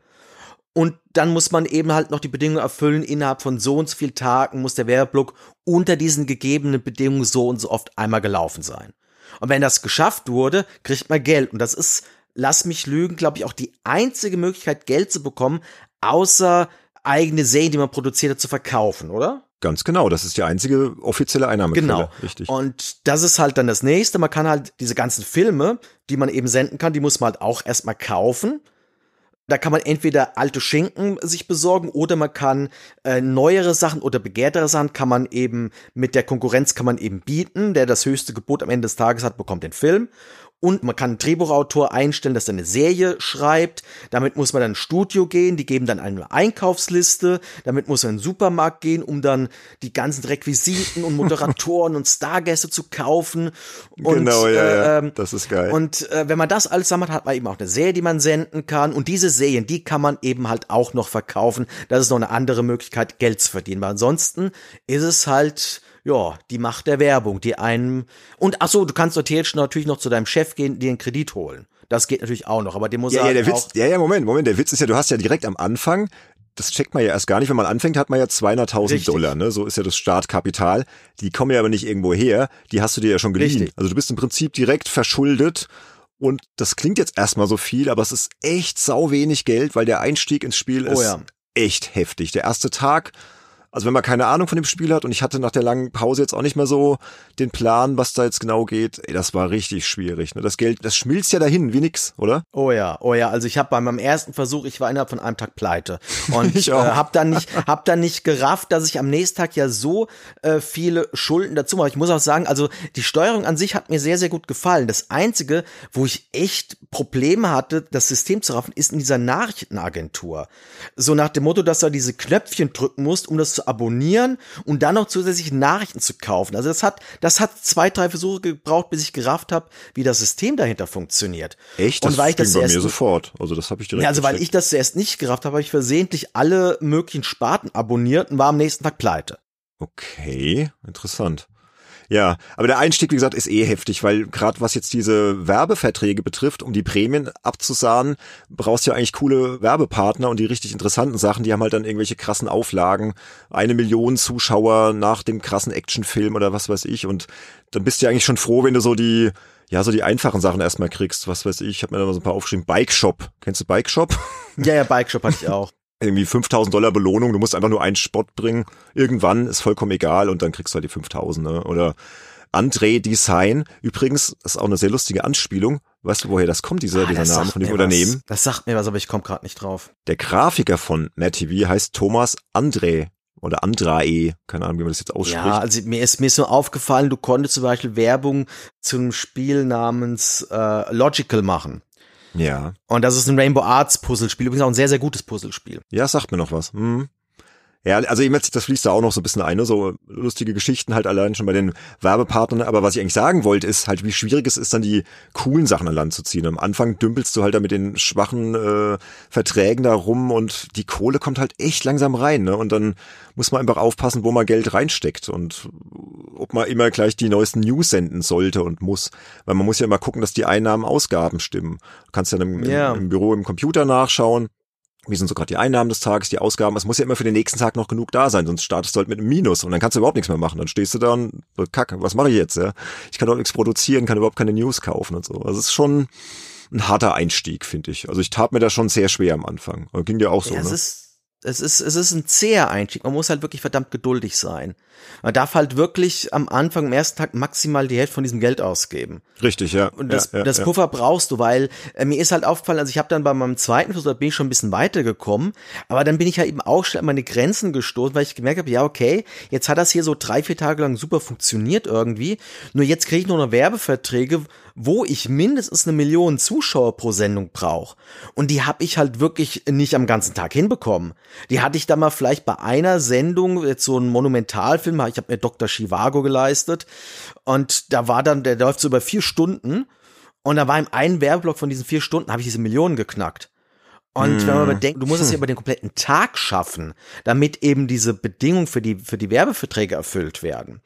Und dann muss man eben halt noch die Bedingungen erfüllen, innerhalb von so und so viel Tagen muss der Werbeblock unter diesen gegebenen Bedingungen so und so oft einmal gelaufen sein. Und wenn das geschafft wurde, kriegt man Geld. Und das ist, lass mich lügen, glaube ich, auch die einzige Möglichkeit, Geld zu bekommen, außer eigene Serien, die man produziert hat, zu verkaufen, oder? Ganz genau, das ist die einzige offizielle Einnahmequelle. Genau, richtig. Und das ist halt dann das nächste. Man kann halt diese ganzen Filme, die man eben senden kann, die muss man halt auch erstmal kaufen. Da kann man entweder alte Schinken sich besorgen oder man kann äh, neuere Sachen oder begehrtere Sachen kann man eben mit der Konkurrenz kann man eben bieten. Der das höchste Gebot am Ende des Tages hat, bekommt den Film. Und man kann einen Drehbuchautor einstellen, dass er eine Serie schreibt. Damit muss man dann ins Studio gehen. Die geben dann eine Einkaufsliste. Damit muss man in den Supermarkt gehen, um dann die ganzen Requisiten und Moderatoren und Stargäste zu kaufen. Und, genau, ja, ja. Ähm, das ist geil. Und äh, wenn man das alles zusammen hat, hat man eben auch eine Serie, die man senden kann. Und diese Serien, die kann man eben halt auch noch verkaufen. Das ist noch eine andere Möglichkeit, Geld zu verdienen. Weil ansonsten ist es halt ja, die Macht der Werbung, die einem und ach so, du kannst natürlich noch zu deinem Chef gehen, dir einen Kredit holen. Das geht natürlich auch noch, aber dem muss ja, ja, der Witz, ja, ja, Moment, Moment, der Witz ist ja, du hast ja direkt am Anfang das checkt man ja erst gar nicht. Wenn man anfängt, hat man ja 200.000 Dollar. Ne? So ist ja das Startkapital. Die kommen ja aber nicht irgendwo her. Die hast du dir ja schon geliehen. Richtig. Also du bist im Prinzip direkt verschuldet. Und das klingt jetzt erstmal so viel, aber es ist echt sau wenig Geld, weil der Einstieg ins Spiel oh, ist ja. echt heftig. Der erste Tag also wenn man keine Ahnung von dem Spiel hat und ich hatte nach der langen Pause jetzt auch nicht mehr so den Plan, was da jetzt genau geht, ey, das war richtig schwierig. Ne? Das Geld, das schmilzt ja dahin wie nix, oder? Oh ja, oh ja. Also ich habe bei meinem ersten Versuch, ich war innerhalb von einem Tag pleite und ich äh, habe dann nicht, hab dann nicht gerafft, dass ich am nächsten Tag ja so äh, viele Schulden dazu mache. Ich muss auch sagen, also die Steuerung an sich hat mir sehr sehr gut gefallen. Das einzige, wo ich echt Probleme hatte, das System zu raffen, ist in dieser Nachrichtenagentur. So nach dem Motto, dass du diese Knöpfchen drücken musst, um das zu abonnieren und dann noch zusätzlich Nachrichten zu kaufen. Also das hat, das hat zwei, drei Versuche gebraucht, bis ich gerafft habe, wie das System dahinter funktioniert. Echt? Das und weil ich das bei mir sofort. Also das habe ich direkt. Ja, also weil ich das zuerst nicht gerafft habe, habe ich versehentlich alle möglichen Sparten abonniert und war am nächsten Tag pleite. Okay, interessant. Ja, aber der Einstieg, wie gesagt, ist eh heftig, weil gerade was jetzt diese Werbeverträge betrifft, um die Prämien abzusahnen, brauchst du ja eigentlich coole Werbepartner und die richtig interessanten Sachen, die haben halt dann irgendwelche krassen Auflagen, eine Million Zuschauer nach dem krassen Actionfilm oder was weiß ich und dann bist du ja eigentlich schon froh, wenn du so die ja, so die einfachen Sachen erstmal kriegst, was weiß ich, ich habe mir da mal so ein paar aufgeschrieben, Bike Shop. Kennst du Bike Shop? Ja, ja, Bike Shop hatte ich auch irgendwie 5000 Dollar Belohnung, du musst einfach nur einen Spot bringen. Irgendwann ist vollkommen egal und dann kriegst du halt die 5000. Ne? Oder André Design, übrigens, ist auch eine sehr lustige Anspielung. Weißt du, woher das kommt, dieser, ah, dieser Name von dem Unternehmen? Was. Das sagt mir was, aber ich komme gerade nicht drauf. Der Grafiker von Matt TV heißt Thomas André oder Andrae, keine Ahnung, wie man das jetzt ausspricht. Ja, also mir ist mir ist so aufgefallen, du konntest zum Beispiel Werbung zum Spiel namens äh, Logical machen. Ja. Und das ist ein Rainbow Arts Puzzlespiel, übrigens auch ein sehr, sehr gutes Puzzlespiel. Ja, sagt mir noch was. Hm. Ja, also eben das fließt da auch noch so ein bisschen ein, ne? so lustige Geschichten halt allein schon bei den Werbepartnern. Aber was ich eigentlich sagen wollte, ist halt, wie schwierig es ist, dann die coolen Sachen an Land zu ziehen. Am Anfang dümpelst du halt da mit den schwachen äh, Verträgen da rum und die Kohle kommt halt echt langsam rein. Ne? Und dann muss man einfach aufpassen, wo man Geld reinsteckt und ob man immer gleich die neuesten News senden sollte und muss. Weil man muss ja immer gucken, dass die Einnahmen, Ausgaben stimmen. Du kannst ja im, yeah. im, im Büro im Computer nachschauen wie sind so gerade die Einnahmen des Tages, die Ausgaben. Es muss ja immer für den nächsten Tag noch genug da sein, sonst startest du halt mit einem Minus und dann kannst du überhaupt nichts mehr machen. Dann stehst du da und so, kack, was mache ich jetzt? Ja? Ich kann überhaupt nichts produzieren, kann überhaupt keine News kaufen und so. Also es ist schon ein harter Einstieg, finde ich. Also ich tat mir da schon sehr schwer am Anfang. Ging dir auch so, ja, ne? Es ist, es ist ein zäher Einstieg. Man muss halt wirklich verdammt geduldig sein. Man darf halt wirklich am Anfang, am ersten Tag maximal die Hälfte von diesem Geld ausgeben. Richtig, ja. Und das, ja, ja, das Puffer brauchst du, weil äh, mir ist halt aufgefallen, also ich habe dann bei meinem zweiten Versuch, da bin ich schon ein bisschen weitergekommen, aber dann bin ich ja eben auch schnell an meine Grenzen gestoßen, weil ich gemerkt habe, ja, okay, jetzt hat das hier so drei, vier Tage lang super funktioniert irgendwie, nur jetzt kriege ich nur noch Werbeverträge, wo ich mindestens eine Million Zuschauer pro Sendung brauche. Und die habe ich halt wirklich nicht am ganzen Tag hinbekommen. Die hatte ich da mal vielleicht bei einer Sendung, jetzt so ein Monumentalfilm, ich habe mir Dr. Chivago geleistet und da war dann, der läuft so über vier Stunden und da war im einen Werbeblock von diesen vier Stunden, habe ich diese Millionen geknackt. Und mm. wenn man bedenkt, du musst es ja über den kompletten Tag schaffen, damit eben diese Bedingungen für die, für die Werbeverträge erfüllt werden.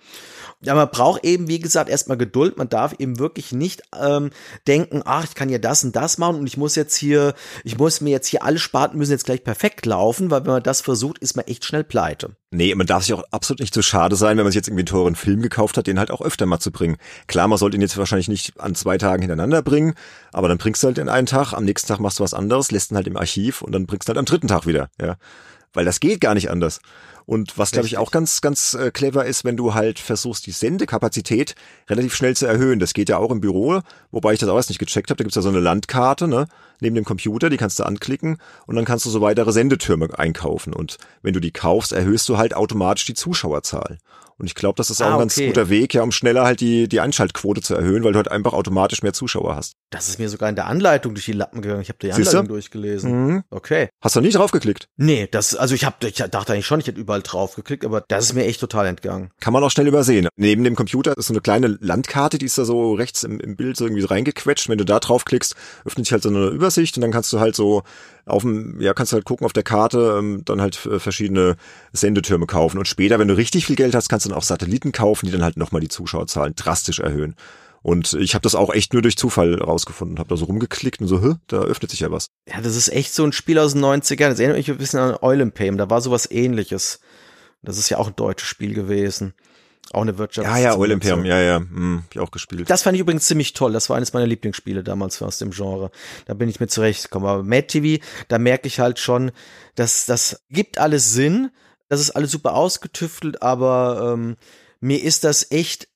Ja, man braucht eben, wie gesagt, erstmal Geduld. Man darf eben wirklich nicht ähm, denken, ach, ich kann ja das und das machen und ich muss jetzt hier, ich muss mir jetzt hier alle Sparten müssen jetzt gleich perfekt laufen, weil wenn man das versucht, ist man echt schnell pleite. Nee, man darf sich auch absolut nicht zu schade sein, wenn man sich jetzt irgendwie einen teuren Film gekauft hat, den halt auch öfter mal zu bringen. Klar, man sollte ihn jetzt wahrscheinlich nicht an zwei Tagen hintereinander bringen, aber dann bringst du halt in einen Tag, am nächsten Tag machst du was anderes, lässt ihn halt im Archiv und dann bringst du halt am dritten Tag wieder, ja. Weil das geht gar nicht anders. Und was, glaube ich, auch ganz, ganz äh, clever ist, wenn du halt versuchst, die Sendekapazität relativ schnell zu erhöhen. Das geht ja auch im Büro, wobei ich das auch erst nicht gecheckt habe. Da gibt's ja so eine Landkarte, ne, neben dem Computer, die kannst du anklicken und dann kannst du so weitere Sendetürme einkaufen. Und wenn du die kaufst, erhöhst du halt automatisch die Zuschauerzahl. Und ich glaube, das ist auch ah, ein ganz okay. guter Weg, ja, um schneller halt die, die Einschaltquote zu erhöhen, weil du halt einfach automatisch mehr Zuschauer hast. Das ist mir sogar in der Anleitung durch die Lappen gegangen. Ich habe die Anleitung durchgelesen. Mhm. Okay. Hast du nie draufgeklickt? Nee, das, also ich, hab, ich dachte eigentlich schon, ich hätte überall draufgeklickt, aber das ist mir echt total entgangen. Kann man auch schnell übersehen. Neben dem Computer ist so eine kleine Landkarte, die ist da so rechts im, im Bild so irgendwie reingequetscht. Wenn du da draufklickst, öffnet sich halt so eine Übersicht und dann kannst du halt so auf dem, ja, kannst halt gucken auf der Karte, ähm, dann halt äh, verschiedene Sendetürme kaufen. Und später, wenn du richtig viel Geld hast, kannst du dann auch Satelliten kaufen, die dann halt nochmal die Zuschauerzahlen drastisch erhöhen. Und ich habe das auch echt nur durch Zufall rausgefunden. Habe da so rumgeklickt und so, hä, da öffnet sich ja was. Ja, das ist echt so ein Spiel aus den 90ern. Das erinnert mich ein bisschen an Eulenpayme. Da war sowas ähnliches. Das ist ja auch ein deutsches Spiel gewesen. Auch eine Wirtschaft. Ja, ja, Olympium, ja, ja, hm, hab ich auch gespielt. Das fand ich übrigens ziemlich toll. Das war eines meiner Lieblingsspiele damals aus dem Genre. Da bin ich mit zurechtgekommen. Aber Mad TV, da merke ich halt schon, dass das gibt alles Sinn. Das ist alles super ausgetüftelt, aber ähm, mir ist das echt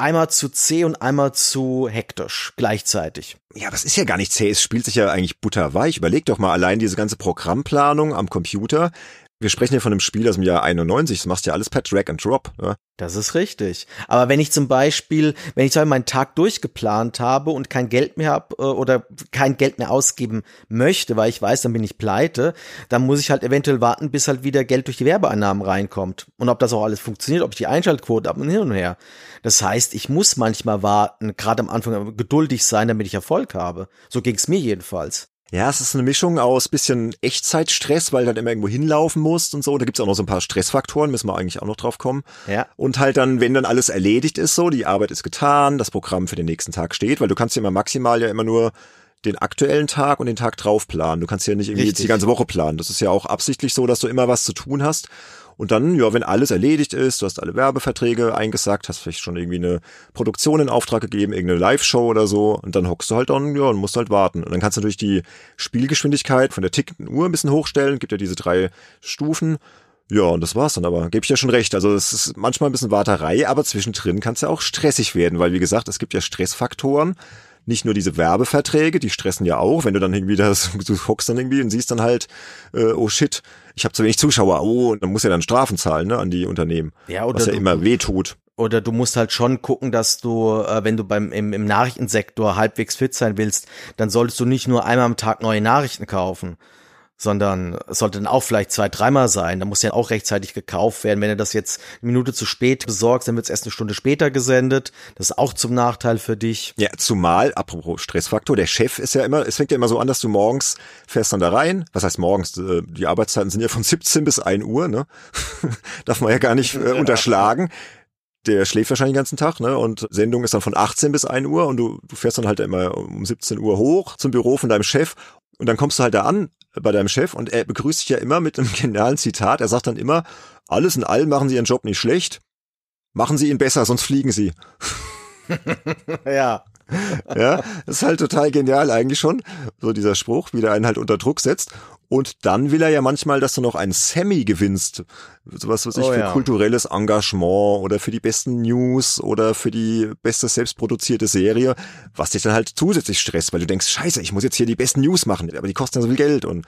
einmal zu zäh und einmal zu hektisch gleichzeitig. Ja, aber es ist ja gar nicht zäh. Es spielt sich ja eigentlich butterweich. Überleg doch mal allein diese ganze Programmplanung am Computer wir sprechen hier von einem Spiel aus dem Jahr 91, das machst ja alles per Drag and Drop. Ja? Das ist richtig. Aber wenn ich zum Beispiel, wenn ich meinen Tag durchgeplant habe und kein Geld mehr habe äh, oder kein Geld mehr ausgeben möchte, weil ich weiß, dann bin ich pleite, dann muss ich halt eventuell warten, bis halt wieder Geld durch die Werbeeinnahmen reinkommt. Und ob das auch alles funktioniert, ob ich die Einschaltquote ab und hin und her. Das heißt, ich muss manchmal warten, gerade am Anfang geduldig sein, damit ich Erfolg habe. So ging's mir jedenfalls. Ja, es ist eine Mischung aus bisschen Echtzeitstress, weil du dann immer irgendwo hinlaufen musst und so. Da gibt's auch noch so ein paar Stressfaktoren, müssen wir eigentlich auch noch drauf kommen. Ja. Und halt dann, wenn dann alles erledigt ist, so, die Arbeit ist getan, das Programm für den nächsten Tag steht, weil du kannst ja immer maximal ja immer nur den aktuellen Tag und den Tag drauf planen. Du kannst ja nicht irgendwie Richtig. jetzt die ganze Woche planen. Das ist ja auch absichtlich so, dass du immer was zu tun hast. Und dann, ja, wenn alles erledigt ist, du hast alle Werbeverträge eingesagt, hast vielleicht schon irgendwie eine Produktion in Auftrag gegeben, irgendeine Live-Show oder so, und dann hockst du halt dann, ja, und musst halt warten. Und dann kannst du natürlich die Spielgeschwindigkeit von der tickenden Uhr ein bisschen hochstellen, gibt ja diese drei Stufen. Ja, und das war's dann aber. Gebe ich ja schon recht. Also es ist manchmal ein bisschen Warterei, aber zwischendrin kann es ja auch stressig werden, weil wie gesagt, es gibt ja Stressfaktoren nicht nur diese Werbeverträge, die stressen ja auch, wenn du dann irgendwie das, du hockst dann irgendwie und siehst dann halt, äh, oh shit, ich habe zu wenig Zuschauer, oh, und dann muss ja dann Strafen zahlen, ne, an die Unternehmen. Ja, oder was ja immer weh tut. Oder du musst halt schon gucken, dass du, äh, wenn du beim im, im Nachrichtensektor halbwegs fit sein willst, dann solltest du nicht nur einmal am Tag neue Nachrichten kaufen, sondern es sollte dann auch vielleicht zwei, dreimal sein. Da muss ja auch rechtzeitig gekauft werden. Wenn du das jetzt eine Minute zu spät besorgst, dann wird es erst eine Stunde später gesendet. Das ist auch zum Nachteil für dich. Ja, zumal, apropos Stressfaktor, der Chef ist ja immer, es fängt ja immer so an, dass du morgens fährst dann da rein. Was heißt morgens? Äh, die Arbeitszeiten sind ja von 17 bis 1 Uhr, ne? Darf man ja gar nicht äh, unterschlagen der schläft wahrscheinlich den ganzen Tag, ne? Und Sendung ist dann von 18 bis 1 Uhr und du, du fährst dann halt immer um 17 Uhr hoch zum Büro von deinem Chef und dann kommst du halt da an bei deinem Chef und er begrüßt dich ja immer mit einem genialen Zitat. Er sagt dann immer, alles in allem machen Sie Ihren Job nicht schlecht, machen Sie ihn besser, sonst fliegen Sie. ja. ja, das ist halt total genial eigentlich schon, so dieser Spruch, wie der einen halt unter Druck setzt. Und dann will er ja manchmal, dass du noch ein Semi gewinnst. Sowas, was ich oh, für ja. kulturelles Engagement oder für die besten News oder für die beste selbstproduzierte Serie, was dich dann halt zusätzlich stresst, weil du denkst, scheiße, ich muss jetzt hier die besten News machen, aber die kosten ja so viel Geld und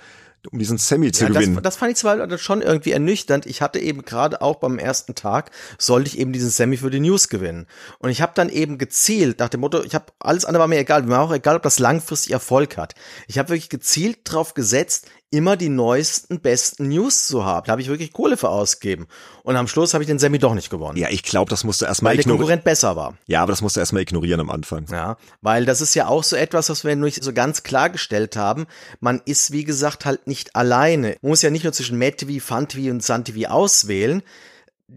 um diesen Semi zu ja, gewinnen. Das, das fand ich zwar schon irgendwie ernüchternd. Ich hatte eben gerade auch beim ersten Tag, sollte ich eben diesen Semi für die News gewinnen. Und ich habe dann eben gezielt nach dem Motto, ich habe alles andere war mir egal, mir war auch egal, ob das langfristig Erfolg hat. Ich habe wirklich gezielt drauf gesetzt, immer die neuesten, besten News zu haben. Da habe ich wirklich Kohle für ausgegeben. Und am Schluss habe ich den Semi doch nicht gewonnen. Ja, ich glaube, das musste erstmal ignorieren. Weil der Konkurrent besser war. Ja, aber das musste erstmal ignorieren am Anfang. Ja, weil das ist ja auch so etwas, was wir nicht so ganz klargestellt haben. Man ist, wie gesagt, halt nicht alleine. Man muss ja nicht nur zwischen MadTV, FunTV und SunTV auswählen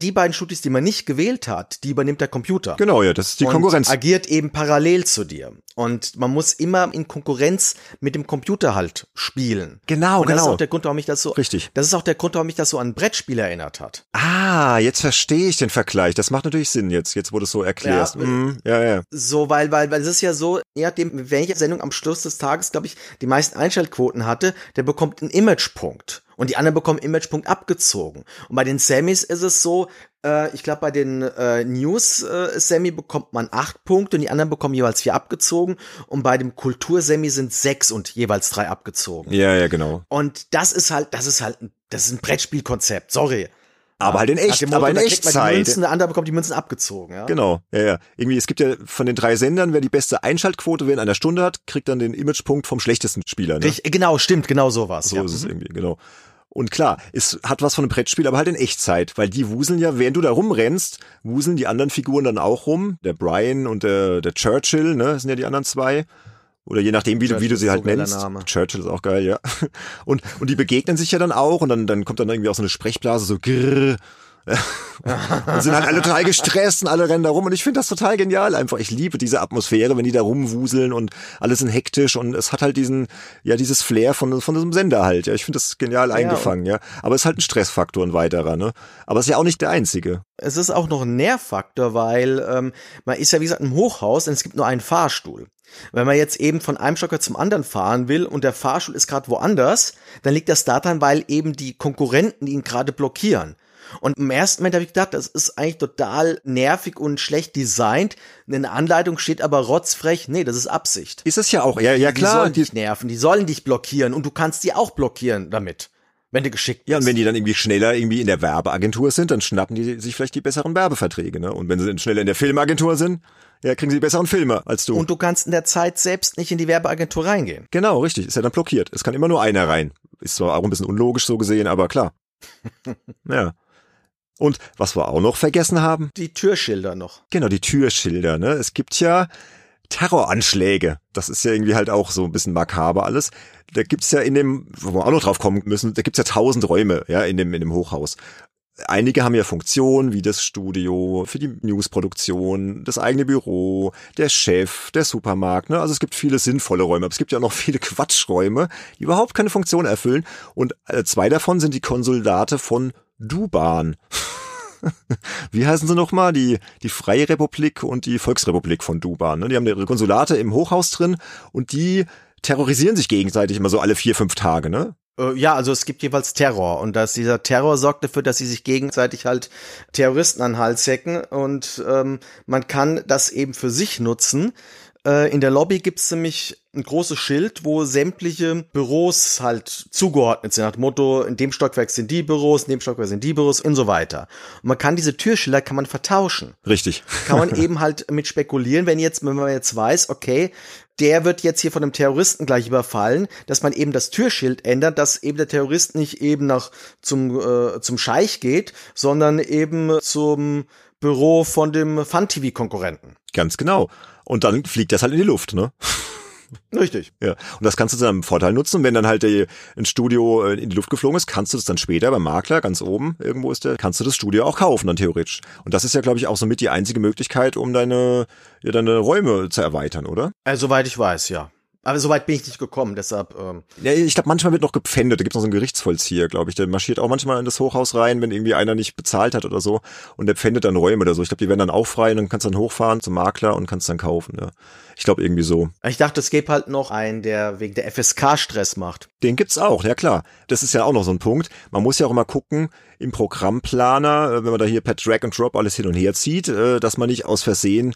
die beiden Studios, die man nicht gewählt hat, die übernimmt der Computer. Genau, ja, das ist die und Konkurrenz. agiert eben parallel zu dir. Und man muss immer in Konkurrenz mit dem Computer halt spielen. Genau, und genau. Das ist auch der Grund, warum mich das so. Richtig. Das ist auch der Grund, warum mich das so an Brettspiel erinnert hat. Ah, jetzt verstehe ich den Vergleich. Das macht natürlich Sinn jetzt, jetzt wo du es so erklärst. Ja, mm, ja, ja. So, weil, weil, weil es ist ja so, je nachdem, welche Sendung am Schluss des Tages, glaube ich, die meisten Einschaltquoten hatte, der bekommt einen Imagepunkt. Und die anderen bekommen Imagepunkt abgezogen. Und bei den Semis ist es so, äh, ich glaube, bei den äh, News-Semi äh, bekommt man acht Punkte und die anderen bekommen jeweils vier abgezogen. Und bei dem Kultur-Semi sind sechs und jeweils drei abgezogen. Ja, ja, genau. Und das ist halt, das ist halt, das ist ein Brettspielkonzept, sorry. Aber halt in echt, Motto, aber in Echtzeit. Münzen, der andere bekommt die Münzen abgezogen, ja. Genau, ja, ja. Irgendwie, es gibt ja von den drei Sendern, wer die beste Einschaltquote während einer Stunde hat, kriegt dann den Imagepunkt vom schlechtesten Spieler. Ne? Genau, stimmt, genau sowas. So ja. ist es irgendwie, genau. Und klar, es hat was von einem Brettspiel, aber halt in Echtzeit, weil die wuseln ja, während du da rumrennst, wuseln die anderen Figuren dann auch rum. Der Brian und der, der Churchill, ne, sind ja die anderen zwei. Oder je nachdem, wie du, wie du sie halt so nennst. Name. Churchill ist auch geil, ja. Und, und die begegnen sich ja dann auch und dann, dann kommt dann irgendwie auch so eine Sprechblase, so grrr, und sind halt alle total gestresst und alle rennen da rum und ich finde das total genial einfach. Ich liebe diese Atmosphäre, wenn die da rumwuseln und alles sind hektisch und es hat halt diesen, ja, dieses Flair von, von diesem Sender halt. Ja, ich finde das genial eingefangen, ja. Aber es ist halt ein Stressfaktor, ein weiterer, ne? Aber es ist ja auch nicht der einzige. Es ist auch noch ein Nährfaktor, weil ähm, man ist ja wie gesagt im Hochhaus und es gibt nur einen Fahrstuhl. Wenn man jetzt eben von einem Stocker zum anderen fahren will und der Fahrstuhl ist gerade woanders, dann liegt das daran, weil eben die Konkurrenten ihn gerade blockieren. Und im ersten Moment habe ich gedacht, das ist eigentlich total nervig und schlecht designt. In der Anleitung steht aber rotzfrech, nee, das ist Absicht. Ist es ja auch, ja, ja klar. Die sollen dich nerven, die sollen dich blockieren und du kannst die auch blockieren damit. Wenn du geschickt bist. Ja, und wenn die dann irgendwie schneller irgendwie in der Werbeagentur sind, dann schnappen die sich vielleicht die besseren Werbeverträge, ne? Und wenn sie schneller in der Filmagentur sind, ja, kriegen sie besseren Filme als du. Und du kannst in der Zeit selbst nicht in die Werbeagentur reingehen. Genau, richtig. Ist ja dann blockiert. Es kann immer nur einer rein. Ist zwar auch ein bisschen unlogisch so gesehen, aber klar. ja. Und was wir auch noch vergessen haben? Die Türschilder noch. Genau, die Türschilder. Ne? Es gibt ja Terroranschläge. Das ist ja irgendwie halt auch so ein bisschen makaber alles. Da gibt's ja in dem, wo wir auch noch drauf kommen müssen, da gibt's ja tausend Räume, ja, in dem, in dem Hochhaus. Einige haben ja Funktionen wie das Studio für die Newsproduktion, das eigene Büro, der Chef, der Supermarkt. Ne? Also es gibt viele sinnvolle Räume, aber es gibt ja auch noch viele Quatschräume, die überhaupt keine Funktion erfüllen. Und äh, zwei davon sind die Konsuldate von Duban. Wie heißen sie nochmal? Die, die Freie Republik und die Volksrepublik von Duban. Ne? Die haben ihre Konsulate im Hochhaus drin und die terrorisieren sich gegenseitig immer so alle vier, fünf Tage, ne? Äh, ja, also es gibt jeweils Terror und dass dieser Terror sorgt dafür, dass sie sich gegenseitig halt Terroristen an den Hals hecken und ähm, man kann das eben für sich nutzen Äh, in der Lobby gibt's nämlich ein großes Schild, wo sämtliche Büros halt zugeordnet sind. Nach dem Motto, in dem Stockwerk sind die Büros, in dem Stockwerk sind die Büros und so weiter. Und man kann diese Türschilder kann man vertauschen. Richtig. Kann man eben halt mit spekulieren, wenn jetzt, wenn man jetzt weiß, okay, der wird jetzt hier von einem Terroristen gleich überfallen, dass man eben das Türschild ändert, dass eben der Terrorist nicht eben nach zum äh, zum Scheich geht, sondern eben zum Büro von dem Fun-TV-Konkurrenten. Ganz genau. Und dann fliegt das halt in die Luft, ne? Richtig. Ja. Und das kannst du zu deinem Vorteil nutzen. Wenn dann halt die, ein Studio äh, in die Luft geflogen ist, kannst du das dann später beim Makler, ganz oben, irgendwo ist der, kannst du das Studio auch kaufen, dann theoretisch. Und das ist ja, glaube ich, auch somit die einzige Möglichkeit, um deine, ja, deine Räume zu erweitern, oder? Also, soweit ich weiß, ja. Aber soweit bin ich nicht gekommen, deshalb. Ähm ja, ich glaube, manchmal wird noch gepfändet. Da gibt's noch so einen Gerichtsvollzieher, glaube ich. Der marschiert auch manchmal in das Hochhaus rein, wenn irgendwie einer nicht bezahlt hat oder so. Und der pfändet dann Räume oder so. Ich glaube, die werden dann auch frei und dann kannst du dann hochfahren zum Makler und kannst dann kaufen. Ja. Ich glaube irgendwie so. Ich dachte, es gäbe halt noch einen, der wegen der FSK Stress macht. Den gibt's auch, ja klar. Das ist ja auch noch so ein Punkt. Man muss ja auch immer gucken im Programmplaner, äh, wenn man da hier per Drag and Drop alles hin und her zieht, äh, dass man nicht aus Versehen,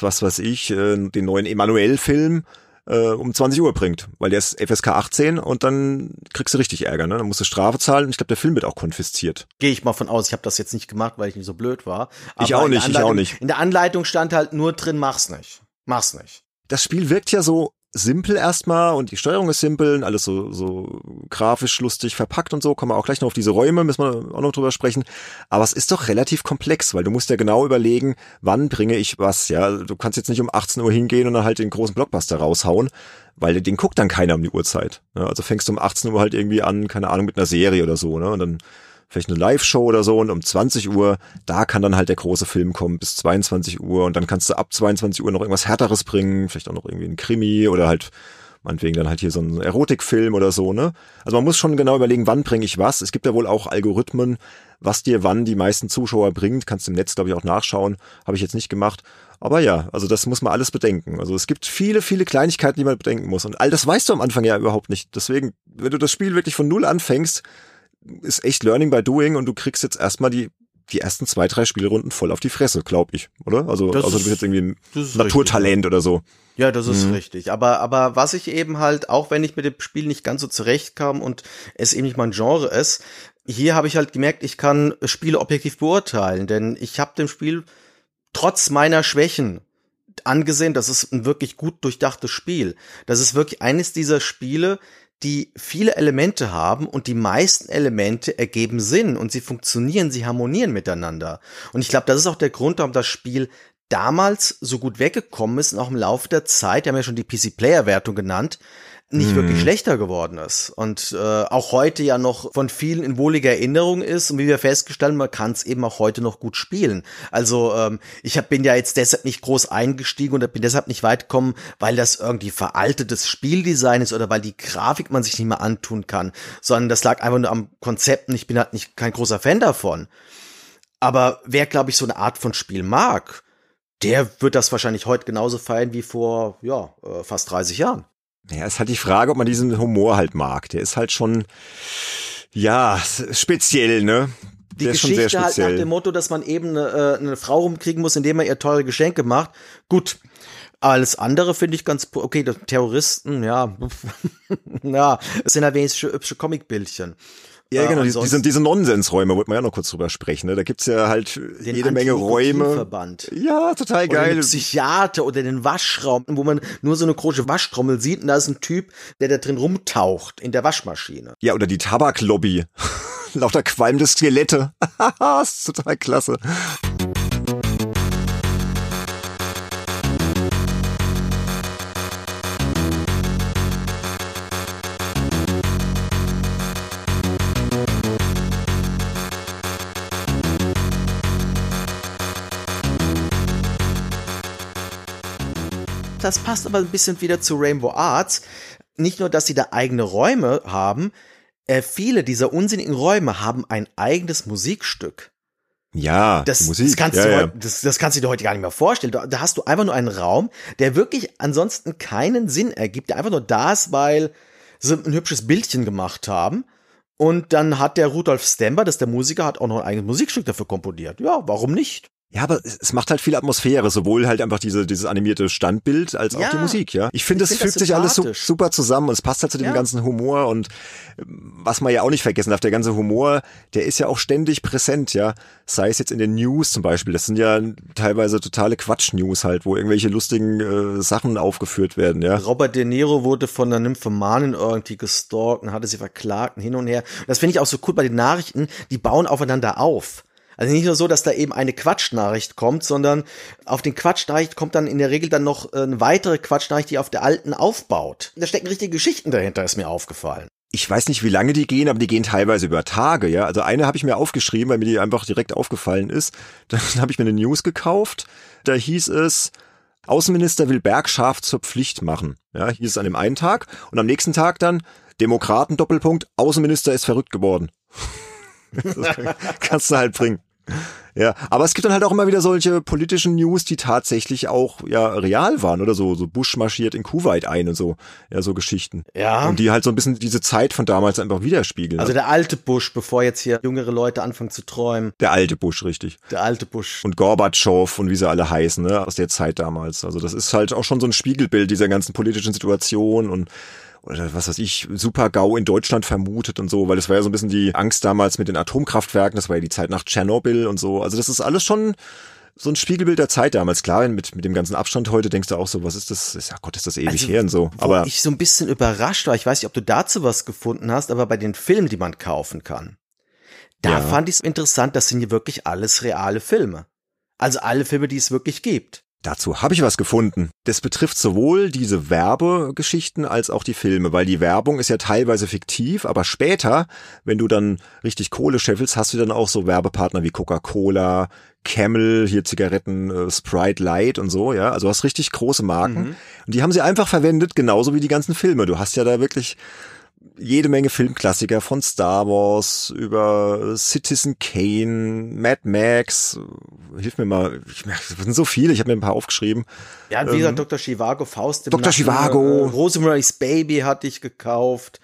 was weiß ich, äh, den neuen Emanuel-Film äh, um 20 Uhr bringt, weil der ist FSK 18 und dann kriegst du richtig Ärger, ne? Dann musst du Strafe zahlen und ich glaube, der Film wird auch konfisziert. Gehe ich mal von aus. Ich habe das jetzt nicht gemacht, weil ich nicht so blöd war. Aber ich auch nicht, ich auch nicht. In der Anleitung stand halt nur drin, mach's nicht. Mach's nicht. Das Spiel wirkt ja so simpel erstmal und die Steuerung ist simpel und alles so, so grafisch lustig verpackt und so. Kommen wir auch gleich noch auf diese Räume, müssen wir auch noch drüber sprechen. Aber es ist doch relativ komplex, weil du musst ja genau überlegen, wann bringe ich was. Ja, du kannst jetzt nicht um 18 Uhr hingehen und dann halt den großen Blockbuster raushauen, weil den guckt dann keiner um die Uhrzeit. Ja, also fängst du um 18 Uhr halt irgendwie an, keine Ahnung, mit einer Serie oder so, ne? Und dann vielleicht eine Live-Show oder so und um 20 Uhr, da kann dann halt der große Film kommen bis 22 Uhr und dann kannst du ab 22 Uhr noch irgendwas Härteres bringen, vielleicht auch noch irgendwie ein Krimi oder halt meinetwegen dann halt hier so ein Erotikfilm oder so, ne? Also man muss schon genau überlegen, wann bringe ich was. Es gibt ja wohl auch Algorithmen, was dir wann die meisten Zuschauer bringt. Kannst du im Netz, glaube ich, auch nachschauen. Habe ich jetzt nicht gemacht. Aber ja, also das muss man alles bedenken. Also es gibt viele, viele Kleinigkeiten, die man bedenken muss. Und all das weißt du am Anfang ja überhaupt nicht. Deswegen, wenn du das Spiel wirklich von Null anfängst, ist echt Learning by Doing und du kriegst jetzt erstmal die die ersten zwei, drei Spielrunden voll auf die Fresse, glaube ich, oder? Also, das also du bist jetzt irgendwie ein Naturtalent richtig, oder so. Ja, das ist mhm. richtig. Aber, aber was ich eben halt, auch wenn ich mit dem Spiel nicht ganz so zurechtkam und es eben nicht mein Genre ist, hier habe ich halt gemerkt, ich kann Spiele objektiv beurteilen, denn ich habe dem Spiel trotz meiner Schwächen angesehen, das ist ein wirklich gut durchdachtes Spiel. Das ist wirklich eines dieser Spiele, die viele Elemente haben und die meisten Elemente ergeben Sinn und sie funktionieren, sie harmonieren miteinander. Und ich glaube, das ist auch der Grund, warum das Spiel damals so gut weggekommen ist und auch im Laufe der Zeit, wir haben ja schon die PC-Player-Wertung genannt, nicht mm. wirklich mhm. schlechter geworden ist und äh, auch heute ja noch von vielen in wohliger Erinnerung ist und wie wir festgestellt haben, man kann es eben auch heute noch gut spielen. Also ähm, ich hab, bin ja jetzt deshalb nicht groß eingestiegen und bin deshalb nicht weit gekommen, weil das irgendwie veraltetes Spieldesign ist oder weil die Grafik man sich nicht mehr antun kann, sondern das lag einfach nur am Konzept und ich bin halt nicht kein großer Fan davon. Aber wer, glaube ich, so eine Art von Spiel mag, der wird das wahrscheinlich heute genauso feiern wie vor ja, äh, fast 30 Jahren. Ja, ist halt die Frage, ob man diesen Humor halt mag. Der ist halt schon, ja, speziell, ne? Die Der Geschichte halt nach dem Motto, dass man eben eine, äh, eine Frau rumkriegen muss, indem man ihr teure Geschenke macht. Gut, alles andere finde ich ganz okay. Terroristen, ja, ja, es sind ja wenigstens hübsche Comicbildchen. Ja, genau, äh, diese, diese Nonsensräume, wollten wir ja noch kurz drüber sprechen. Ne? Da gibt's ja halt jede Menge Räume. Ja, total geil. Oder den Psychiater oder den Waschraum, wo man nur so eine große Waschtrommel sieht und da ist ein Typ, der da drin rumtaucht in der Waschmaschine. Ja, oder die Tabaklobby. Lauter qualmende Skelette. das ist total klasse. Das passt aber ein bisschen wieder zu Rainbow Arts. Nicht nur, dass sie da eigene Räume haben, äh, viele dieser unsinnigen Räume haben ein eigenes Musikstück. Ja, das, Musik. Das kannst, ja, du, ja. Das, das kannst du dir heute gar nicht mehr vorstellen. Da, da hast du einfach nur einen Raum, der wirklich ansonsten keinen Sinn ergibt, der einfach nur da ist, weil sie ein hübsches Bildchen gemacht haben. Und dann hat der Rudolf Stember, das ist der Musiker, hat auch noch ein eigenes Musikstück dafür komponiert. Ja, warum nicht? Ja, aber es macht halt viel Atmosphäre, sowohl halt einfach diese, dieses animierte Standbild als auch Ja. die Musik, ja. Ich finde, es find fügt sich alles sympathisch. super zusammen und es passt halt zu dem Ja. ganzen Humor und ähm, was man ja auch nicht vergessen darf, der ganze Humor, der ist ja auch ständig präsent, ja. Sei es jetzt in den News zum Beispiel, das sind ja teilweise totale Quatsch-News halt, wo irgendwelche lustigen äh, Sachen aufgeführt werden, ja. Robert De Niro wurde von einer Nymphomanin irgendwie gestalkt und hatte sie verklagt und hin und her. Und das finde ich auch so cool bei den Nachrichten, die bauen aufeinander auf. Also nicht nur so, dass da eben eine Quatschnachricht kommt, sondern auf den Quatschnachricht kommt dann in der Regel dann noch äh, eine weitere Quatschnachricht, die auf der alten aufbaut. Da stecken richtige Geschichten dahinter, ist mir aufgefallen. Ich weiß nicht, wie lange die gehen, aber die gehen teilweise über Tage, ja. Also eine habe ich mir aufgeschrieben, weil mir die einfach direkt aufgefallen ist. Dann habe ich mir eine News gekauft. Da hieß es, Außenminister will Bergschaf zur Pflicht machen. Ja, hieß es an dem einen Tag. Und am nächsten Tag dann, Demokraten Doppelpunkt, Außenminister ist verrückt geworden. das kannst du halt bringen. Ja, aber es gibt dann halt auch immer wieder solche politischen News, die tatsächlich auch ja real waren oder so. So Bush marschiert in Kuwait ein und so. Ja, so Geschichten. Ja. Und die halt so ein bisschen diese Zeit von damals einfach widerspiegeln. Also der alte Bush, bevor jetzt hier jüngere Leute anfangen zu träumen. der alte Bush, richtig. Der alte Bush. Und Gorbatschow und wie sie alle heißen, ne, aus der Zeit damals. Also das ist halt auch schon so ein Spiegelbild dieser ganzen politischen Situation und oder was weiß ich, Super-GAU in Deutschland vermutet und so, weil das war ja so ein bisschen die Angst damals mit den Atomkraftwerken, das war ja die Zeit nach Tschernobyl und so. Also das ist alles schon so ein Spiegelbild der Zeit damals. Klar, mit, mit dem ganzen Abstand heute denkst du auch so, was ist das? Ja Gott, ist das ewig Also, her und so. Aber ich so ein bisschen überrascht war, ich weiß nicht, ob du dazu was gefunden hast, aber bei den Filmen, die man kaufen kann, da Ja. fand ich es interessant, das sind hier wirklich alles reale Filme. Also alle Filme, die es wirklich gibt. Dazu habe ich was gefunden. Das betrifft sowohl diese Werbegeschichten als auch die Filme, weil die Werbung ist ja teilweise fiktiv, aber später, wenn du dann richtig Kohle scheffelst, hast du dann auch so Werbepartner wie Coca-Cola, Camel, hier Zigaretten, äh, Sprite Light und so, ja. Also hast richtig große Marken. Und die haben sie einfach verwendet, genauso wie die ganzen Filme. Du hast ja da wirklich jede Menge Filmklassiker von Star Wars über Citizen Kane, Mad Max. Hilf mir mal, ich, das sind so viele, ich habe mir ein paar aufgeschrieben. Ja, wie gesagt, Dr. Chivago, Faust im Dr. Nacken, Zhivago. Äh, Rosemary's Baby hatte ich gekauft.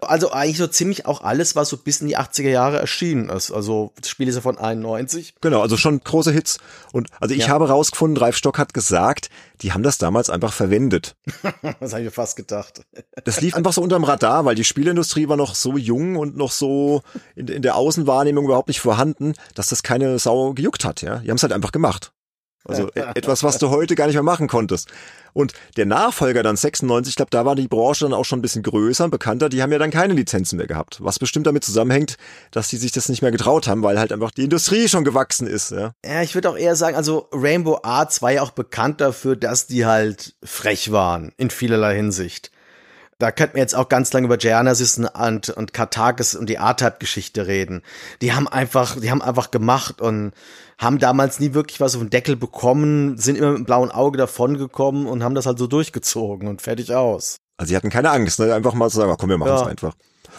Also eigentlich so ziemlich auch alles, was so bis in die 80er Jahre erschienen ist. Also das Spiel ist ja von 91. Genau, also schon große Hits. Und also ich Ja. habe rausgefunden, Ralf Stock hat gesagt, die haben das damals einfach verwendet. Das habe ich mir fast gedacht. Das lief einfach so unterm Radar, weil die Spielindustrie war noch so jung und noch so in, in der Außenwahrnehmung überhaupt nicht vorhanden, dass das keine Sau gejuckt hat. Ja, die haben es halt einfach gemacht. Also e- etwas, was du heute gar nicht mehr machen konntest. Und der Nachfolger dann 96, ich glaube, da war die Branche dann auch schon ein bisschen größer und bekannter. Die haben ja dann keine Lizenzen mehr gehabt. Was bestimmt damit zusammenhängt, dass die sich das nicht mehr getraut haben, weil halt einfach die Industrie schon gewachsen ist. Ja. Ja, ich würde auch eher sagen, also Rainbow Arts war ja auch bekannt dafür, dass die halt frech waren in vielerlei Hinsicht. Da könnten wir jetzt auch ganz lange über Genesis und, und Karthagis und die R-Type-Geschichte reden. Die haben einfach, die haben einfach gemacht und haben damals nie wirklich was auf den Deckel bekommen, sind immer mit dem blauen Auge davongekommen und haben das halt so durchgezogen und fertig aus. Also sie hatten keine Angst, ne? einfach mal zu sagen, "Ah, komm, wir machen es Ja. einfach.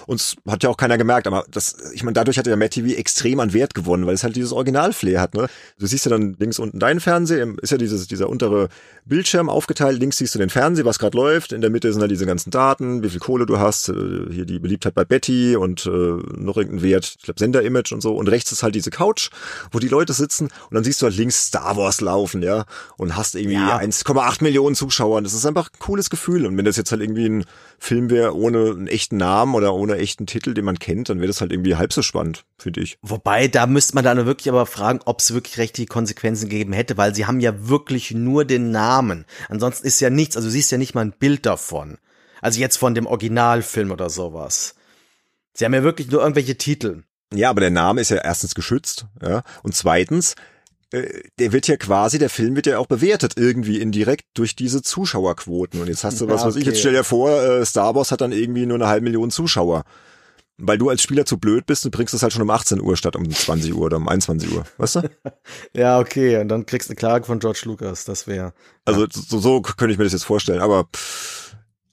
Uns hat ja auch keiner gemerkt, aber das, ich meine, dadurch hat ja Matt TV extrem an Wert gewonnen, weil es halt dieses Original-Flair hat. Ne? Du siehst ja dann links unten deinen Fernseher, ist ja dieses, dieser untere Bildschirm aufgeteilt, links siehst du den Fernseher, was gerade läuft, in der Mitte sind halt diese ganzen Daten, wie viel Kohle du hast, äh, hier die Beliebtheit bei Betty und äh, noch irgendein Wert, ich glaube Sender-Image und so. Und rechts ist halt diese Couch, wo die Leute sitzen und dann siehst du halt links Star Wars laufen, ja, und hast irgendwie Ja. 1,8 Millionen Zuschauer. Das ist einfach ein cooles Gefühl. Und wenn das jetzt halt irgendwie ein Film wäre ohne einen echten Namen oder ohne echten Titel, den man kennt, dann wäre das halt irgendwie halb so spannend, finde ich. Wobei, da müsste man dann wirklich aber fragen, ob es wirklich rechtliche Konsequenzen gegeben hätte, weil sie haben ja wirklich nur den Namen. Ansonsten ist ja nichts, also du siehst ja nicht mal ein Bild davon. Also jetzt von dem Originalfilm oder sowas. Sie haben ja wirklich nur irgendwelche Titel. Ja, aber der Name ist ja erstens geschützt, ja, und zweitens, der wird ja quasi, der Film wird ja auch bewertet irgendwie indirekt durch diese Zuschauerquoten. Und jetzt hast du was, Ja, was ich jetzt okay. stell dir vor, äh, Star Wars hat dann irgendwie nur eine halbe Million Zuschauer. Weil du als Spieler zu blöd bist und bringst es halt schon um 18 Uhr statt um 20 Uhr oder um 21 Uhr, weißt du? Ja, okay, und dann kriegst du eine Klage von George Lucas, das wäre. Also so, so könnte ich mir das jetzt vorstellen, aber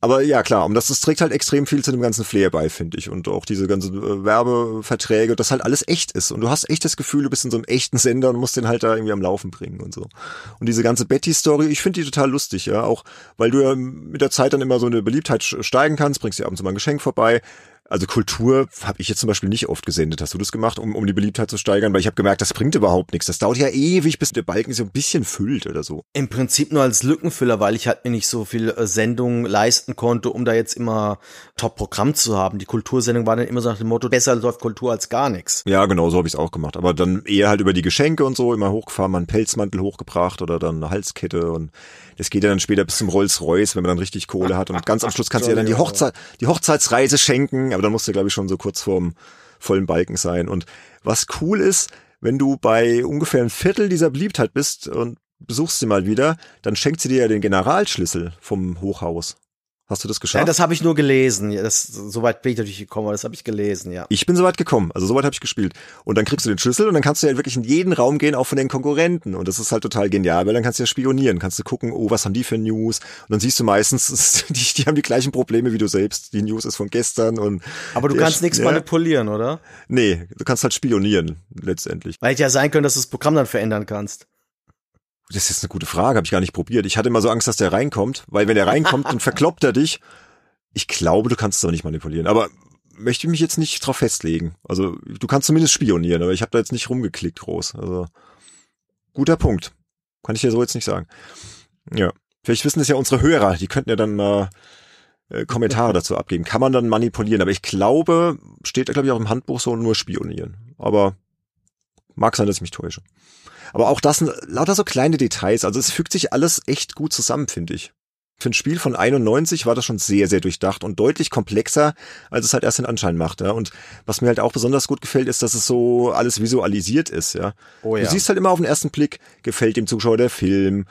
aber ja klar, und das, das trägt halt extrem viel zu dem ganzen Flair bei, finde ich. Und auch diese ganzen äh, Werbeverträge, dass halt alles echt ist. Und du hast echt das Gefühl, du bist in so einem echten Sender und musst den halt da irgendwie am Laufen bringen und so. Und diese ganze Betty-Story, ich finde die total lustig, ja. Auch weil du ja mit der Zeit dann immer so eine Beliebtheit steigen kannst, bringst dir ab und zu mal ein Geschenk vorbei. Also Kultur habe ich jetzt zum Beispiel nicht oft gesendet. Hast du das gemacht, um, um die Beliebtheit zu steigern? Weil ich habe gemerkt, das bringt überhaupt nichts. Das dauert ja ewig, bis der Balken so ein bisschen füllt oder so. Im Prinzip nur als Lückenfüller, weil ich halt mir nicht so viel äh, Sendungen leisten konnte, um da jetzt immer Top-Programm zu haben. Die Kultursendung war dann immer so nach dem Motto, besser läuft Kultur als gar nichts. Ja, genau, so habe ich es auch gemacht. Aber dann eher halt über die Geschenke und so, immer hochgefahren, mal einen Pelzmantel hochgebracht oder dann eine Halskette und das geht ja dann später bis zum Rolls-Royce, wenn man dann richtig Kohle hat. Und ganz am Schluss kannst du ja dann die, Hochzeit, die Hochzeitsreise schenken, aber dann musst du, glaube ich, schon so kurz vorm vollen Balken sein. Und was cool ist, wenn du bei ungefähr ein Viertel dieser Beliebtheit bist und besuchst sie mal wieder, dann schenkt sie dir ja den Generalschlüssel vom Hochhaus. Hast du das geschafft? Ja, das habe ich nur gelesen. Ja, das, soweit bin ich natürlich gekommen, aber das habe ich gelesen, ja. Ich bin soweit gekommen, also soweit habe ich gespielt. Und dann kriegst du den Schlüssel und dann kannst du ja wirklich in jeden Raum gehen, auch von den Konkurrenten. Und das ist halt total genial, weil dann kannst du ja spionieren, kannst du gucken, oh, was haben die für News? Und dann siehst du meistens, die, die haben die gleichen Probleme wie du selbst. Die News ist von gestern und. Aber du kannst nichts ja, manipulieren, oder? Nee, du kannst halt spionieren, letztendlich. Weil ja sein können, dass du das Programm dann verändern kannst. Das ist jetzt eine gute Frage, habe ich gar nicht probiert. Ich hatte immer so Angst, dass der reinkommt, weil wenn der reinkommt, dann verkloppt er dich. Ich glaube, du kannst es aber nicht manipulieren. Aber möchte mich jetzt nicht drauf festlegen. Also du kannst zumindest spionieren, aber ich habe da jetzt nicht rumgeklickt groß. Also guter Punkt. Kann ich dir so jetzt nicht sagen. Ja. Vielleicht wissen es ja unsere Hörer, die könnten ja dann mal äh, Kommentare dazu abgeben. Kann man dann manipulieren, aber ich glaube, steht da glaube ich auch im Handbuch so nur spionieren. Aber mag sein, dass ich mich täusche. Aber auch das sind lauter so kleine Details. Also es fügt sich alles echt gut zusammen, finde ich. Für ein Spiel von 91 war das schon sehr, sehr durchdacht und deutlich komplexer, als es halt erst den Anschein macht. Ja. Und was mir halt auch besonders gut gefällt, ist, dass es so alles visualisiert ist. Ja. Oh ja. Du siehst halt immer auf den ersten Blick, gefällt dem Zuschauer der Film,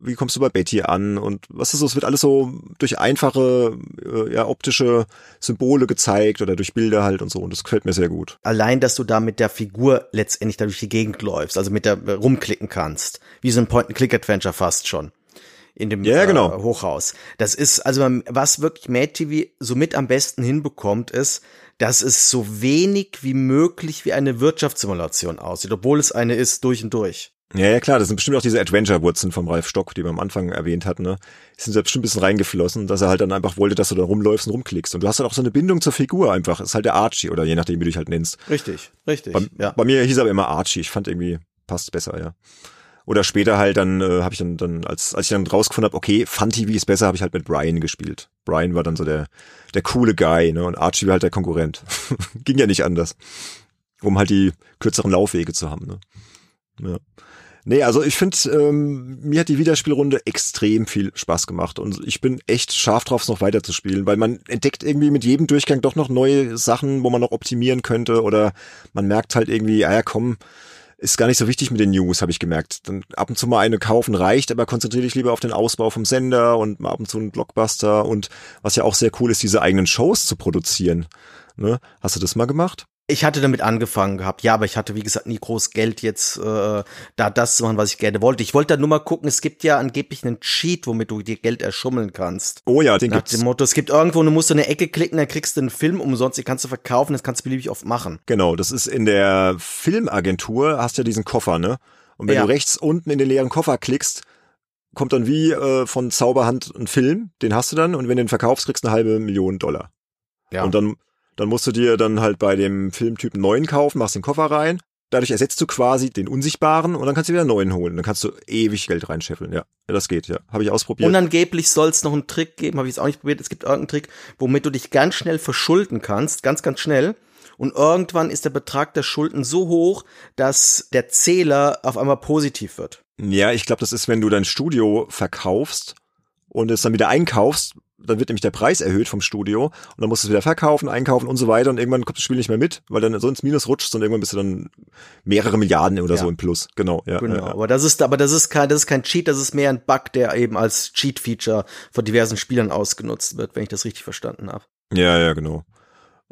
wie kommst du bei Betty an und was ist so, es wird alles so durch einfache, äh, ja, optische Symbole gezeigt oder durch Bilder halt und so. Und das gefällt mir sehr gut. Allein, dass du da mit der Figur letztendlich da durch die Gegend läufst, also mit der rumklicken kannst. Wie so ein Point-and-Click-Adventure fast schon in dem ja, genau. äh, Hochhaus. Das ist, also was wirklich Mad TV somit am besten hinbekommt, ist, dass es so wenig wie möglich wie eine Wirtschaftssimulation aussieht, obwohl es eine ist durch und durch. Ja, ja, klar, das sind bestimmt auch diese Adventure-Wurzeln vom Ralf Stock, die wir am Anfang erwähnt hatten, ne? Die sind da bestimmt ein bisschen reingeflossen, dass er halt dann einfach wollte, dass du da rumläufst und rumklickst. Und du hast halt auch so eine Bindung zur Figur einfach. Das ist halt der Archie oder je nachdem, wie du dich halt nennst. Richtig, richtig. Bei, ja. bei mir hieß er aber immer Archie. Ich fand irgendwie, passt besser, ja. Oder später halt dann äh, habe ich dann dann als als ich dann rausgefunden habe, okay, Fun TV ist besser, habe ich halt mit Brian gespielt. Brian war dann so der der coole Guy, ne und Archie war halt der Konkurrent. Ging ja nicht anders, um halt die kürzeren Laufwege zu haben, ne. Ja. Nee, also ich finde, ähm, mir hat die Wiederspielrunde extrem viel Spaß gemacht und ich bin echt scharf drauf, es noch weiter zu spielen, weil man entdeckt irgendwie mit jedem Durchgang doch noch neue Sachen, wo man noch optimieren könnte oder man merkt halt irgendwie, ah ja komm, ist gar nicht so wichtig mit den News, habe ich gemerkt. Dann ab und zu mal eine kaufen reicht, aber konzentriere dich lieber auf den Ausbau vom Sender und mal ab und zu einen Blockbuster und was ja auch sehr cool ist, diese eigenen Shows zu produzieren. Ne? Hast du das mal gemacht? Ich hatte damit angefangen gehabt, ja, aber ich hatte, wie gesagt, nie groß Geld jetzt äh, da das zu machen, was ich gerne wollte. Ich wollte da nur mal gucken, es gibt ja angeblich einen Cheat, womit du dir Geld erschummeln kannst. Oh ja, den Nach gibt's. dem Motto, es gibt irgendwo, du musst eine Ecke klicken, dann kriegst du einen Film umsonst, den kannst du verkaufen, das kannst du beliebig oft machen. Genau, das ist in der Filmagentur, hast du ja diesen Koffer, ne? Und wenn ja. du rechts unten in den leeren Koffer klickst, kommt dann wie äh, von Zauberhand ein Film, den hast du dann und wenn du den verkaufst, kriegst du eine halbe Million Dollar. Ja. Und dann dann musst du dir dann halt bei dem Filmtyp einen neuen kaufen, machst den Koffer rein. Dadurch ersetzt du quasi den unsichtbaren und dann kannst du wieder einen neuen holen. Dann kannst du ewig Geld reinscheffeln. Ja, das geht, ja. Habe ich ausprobiert. Und angeblich soll es noch einen Trick geben, habe ich jetzt auch nicht probiert. Es gibt irgendeinen Trick, womit du dich ganz schnell verschulden kannst, ganz, ganz schnell. Und irgendwann ist der Betrag der Schulden so hoch, dass der Zähler auf einmal positiv wird. Ja, ich glaube, das ist, wenn du dein Studio verkaufst und es dann wieder einkaufst, dann wird nämlich der Preis erhöht vom Studio und dann musst du es wieder verkaufen, einkaufen und so weiter und irgendwann kommt das Spiel nicht mehr mit, weil dann so ins Minus rutscht und irgendwann bist du dann mehrere Milliarden oder ja. so im Plus. Genau, ja. Genau, ja. aber das ist aber das ist kein das ist kein Cheat, das ist mehr ein Bug, der eben als Cheat Feature von diversen Spielern ausgenutzt wird, wenn ich das richtig verstanden habe. Ja, ja, genau.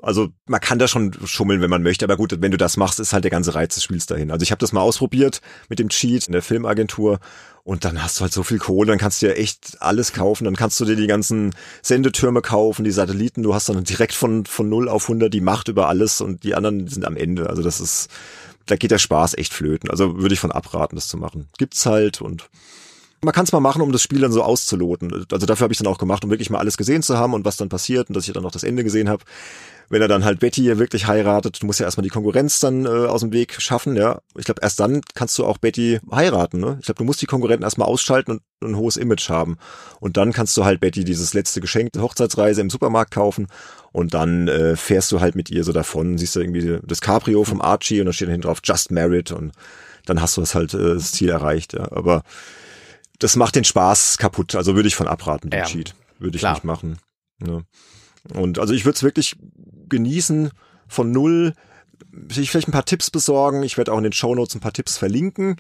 Also man kann da schon schummeln, wenn man möchte, aber gut, wenn du das machst, ist halt der ganze Reiz des Spiels dahin. Also ich habe das mal ausprobiert mit dem Cheat in der Filmagentur und dann hast du halt so viel Kohle, dann kannst du ja echt alles kaufen, dann kannst du dir die ganzen Sendetürme kaufen, die Satelliten, du hast dann direkt von von 0 auf 100 die Macht über alles und die anderen sind am Ende. Also das ist da geht der Spaß echt flöten. Also würde ich von abraten, das zu machen. Gibt's halt und Man kann es mal machen, um das Spiel dann so auszuloten. Also dafür habe ich dann auch gemacht, um wirklich mal alles gesehen zu haben und was dann passiert und dass ich dann noch das Ende gesehen habe wenn er dann halt Betty hier wirklich heiratet, du musst ja erstmal die Konkurrenz dann äh, aus dem Weg schaffen, ja. Ich glaube, erst dann kannst du auch Betty heiraten, ne? Ich glaube, du musst die Konkurrenten erstmal ausschalten und ein hohes Image haben. Und dann kannst du halt Betty dieses letzte Geschenk, die Hochzeitsreise im Supermarkt kaufen und dann äh, fährst du halt mit ihr so davon, siehst du irgendwie das Cabrio vom Archie und dann steht hinten drauf Just Married und dann hast du das halt äh, das Ziel erreicht, ja. Aber das macht den Spaß kaputt, also würde ich von abraten, den ja, Cheat. Würde ich klar. nicht machen. Ne? Und also ich würde es wirklich genießen von null, sich vielleicht ein paar Tipps besorgen. Ich werde auch in den Show Notes ein paar Tipps verlinken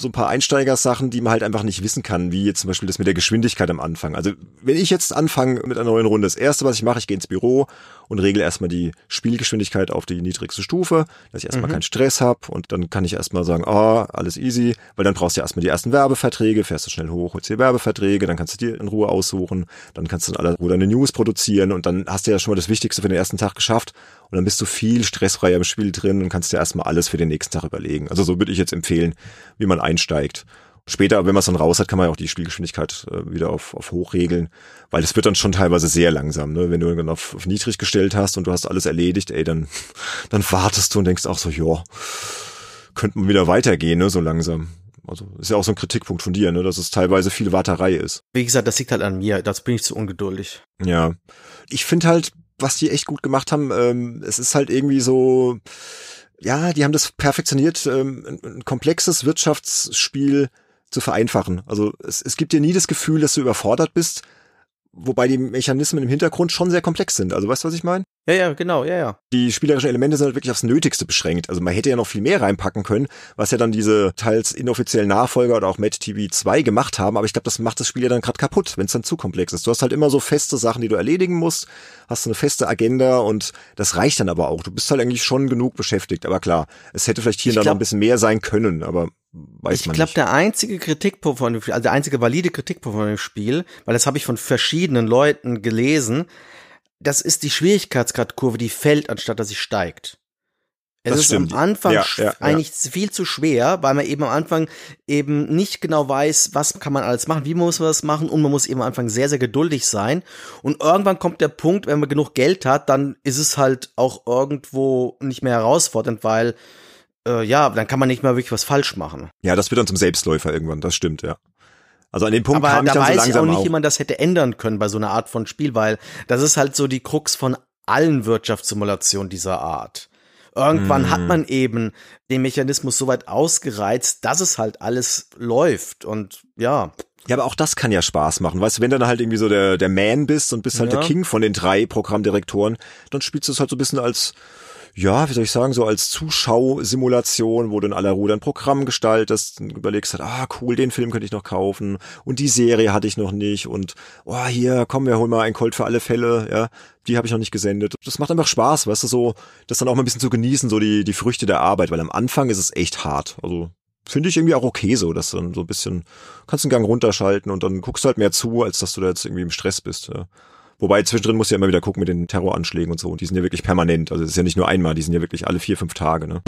so ein paar Einsteigersachen, die man halt einfach nicht wissen kann, wie jetzt zum Beispiel das mit der Geschwindigkeit am Anfang. Also wenn ich jetzt anfange mit einer neuen Runde, das erste, was ich mache, ich gehe ins Büro und regle erstmal die Spielgeschwindigkeit auf die niedrigste Stufe, dass ich erstmal mhm. keinen Stress habe und dann kann ich erstmal sagen, oh, alles easy, weil dann brauchst du erstmal die ersten Werbeverträge, fährst du schnell hoch, holst dir Werbeverträge, dann kannst du dir in Ruhe aussuchen, dann kannst du in aller Ruhe deine News produzieren und dann hast du ja schon mal das Wichtigste für den ersten Tag geschafft und dann bist du viel stressfreier im Spiel drin und kannst dir erstmal alles für den nächsten Tag überlegen. Also so würde ich jetzt empfehlen, wie man einsteigt. Später, wenn man es dann raus hat, kann man ja auch die Spielgeschwindigkeit äh, wieder auf, auf hoch regeln, weil es wird dann schon teilweise sehr langsam, ne? Wenn du dann auf, auf niedrig gestellt hast und du hast alles erledigt, ey, dann, dann wartest du und denkst auch so, ja, könnte man wieder weitergehen, ne, so langsam. Also ist ja auch so ein Kritikpunkt von dir, ne, dass es teilweise viel Warterei ist. Wie gesagt, das liegt halt an mir, das bin ich zu ungeduldig. Ja. Ich finde halt, was die echt gut gemacht haben, ähm, es ist halt irgendwie so, ja, die haben das perfektioniert, ähm, ein, ein komplexes Wirtschaftsspiel zu vereinfachen. Also es, es gibt dir nie das Gefühl, dass du überfordert bist, wobei die Mechanismen im Hintergrund schon sehr komplex sind. Also weißt du, was ich meine? Ja, ja, genau, ja, ja. Die spielerischen Elemente sind halt wirklich aufs Nötigste beschränkt. Also man hätte ja noch viel mehr reinpacken können, was ja dann diese teils inoffiziellen Nachfolger oder auch Mad TV 2 gemacht haben, aber ich glaube, das macht das Spiel ja dann gerade kaputt, wenn es dann zu komplex ist. Du hast halt immer so feste Sachen, die du erledigen musst, hast eine feste Agenda und das reicht dann aber auch. Du bist halt eigentlich schon genug beschäftigt, aber klar, es hätte vielleicht hier und da noch ein bisschen mehr sein können, aber weiß ich glaube, der einzige Kritikpunkt von dem Spiel, also der einzige valide Kritikpunkt von dem Spiel, weil das habe ich von verschiedenen Leuten gelesen, das ist die Schwierigkeitsgradkurve, die fällt, anstatt dass sie steigt. Es das ist stimmt. am Anfang ja, ja, eigentlich ja. viel zu schwer, weil man eben am Anfang eben nicht genau weiß, was kann man alles machen, wie muss man das machen und man muss eben am Anfang sehr, sehr geduldig sein. Und irgendwann kommt der Punkt, wenn man genug Geld hat, dann ist es halt auch irgendwo nicht mehr herausfordernd, weil äh, ja, dann kann man nicht mehr wirklich was falsch machen. Ja, das wird dann zum Selbstläufer irgendwann, das stimmt, ja. Also an dem Punkt Aber kam da ich dann weiß so langsam ich auch nicht, auch. wie man das hätte ändern können bei so einer Art von Spiel, weil das ist halt so die Krux von allen Wirtschaftssimulationen dieser Art. Irgendwann mm. hat man eben den Mechanismus so weit ausgereizt, dass es halt alles läuft und ja. Ja, aber auch das kann ja Spaß machen. Weißt du, wenn du dann halt irgendwie so der, der Man bist und bist halt ja. der King von den drei Programmdirektoren, dann spielst du es halt so ein bisschen als ja, wie soll ich sagen, so als Zuschausimulation, wo du in aller Ruhe dein Programm gestaltest und überlegst halt, ah, cool, den Film könnte ich noch kaufen und die Serie hatte ich noch nicht und oh, hier, komm, wir holen mal ein Colt für alle Fälle, ja, die habe ich noch nicht gesendet. Das macht einfach Spaß, weißt du, so, das dann auch mal ein bisschen zu genießen, so die, die Früchte der Arbeit, weil am Anfang ist es echt hart, also finde ich irgendwie auch okay so, dass dann so ein bisschen, kannst einen Gang runterschalten und dann guckst du halt mehr zu, als dass du da jetzt irgendwie im Stress bist, ja. Wobei zwischendrin musst du ja immer wieder gucken mit den Terroranschlägen und so. Und die sind ja wirklich permanent. Also es ist ja nicht nur einmal, die sind ja wirklich alle vier, fünf Tage, ne?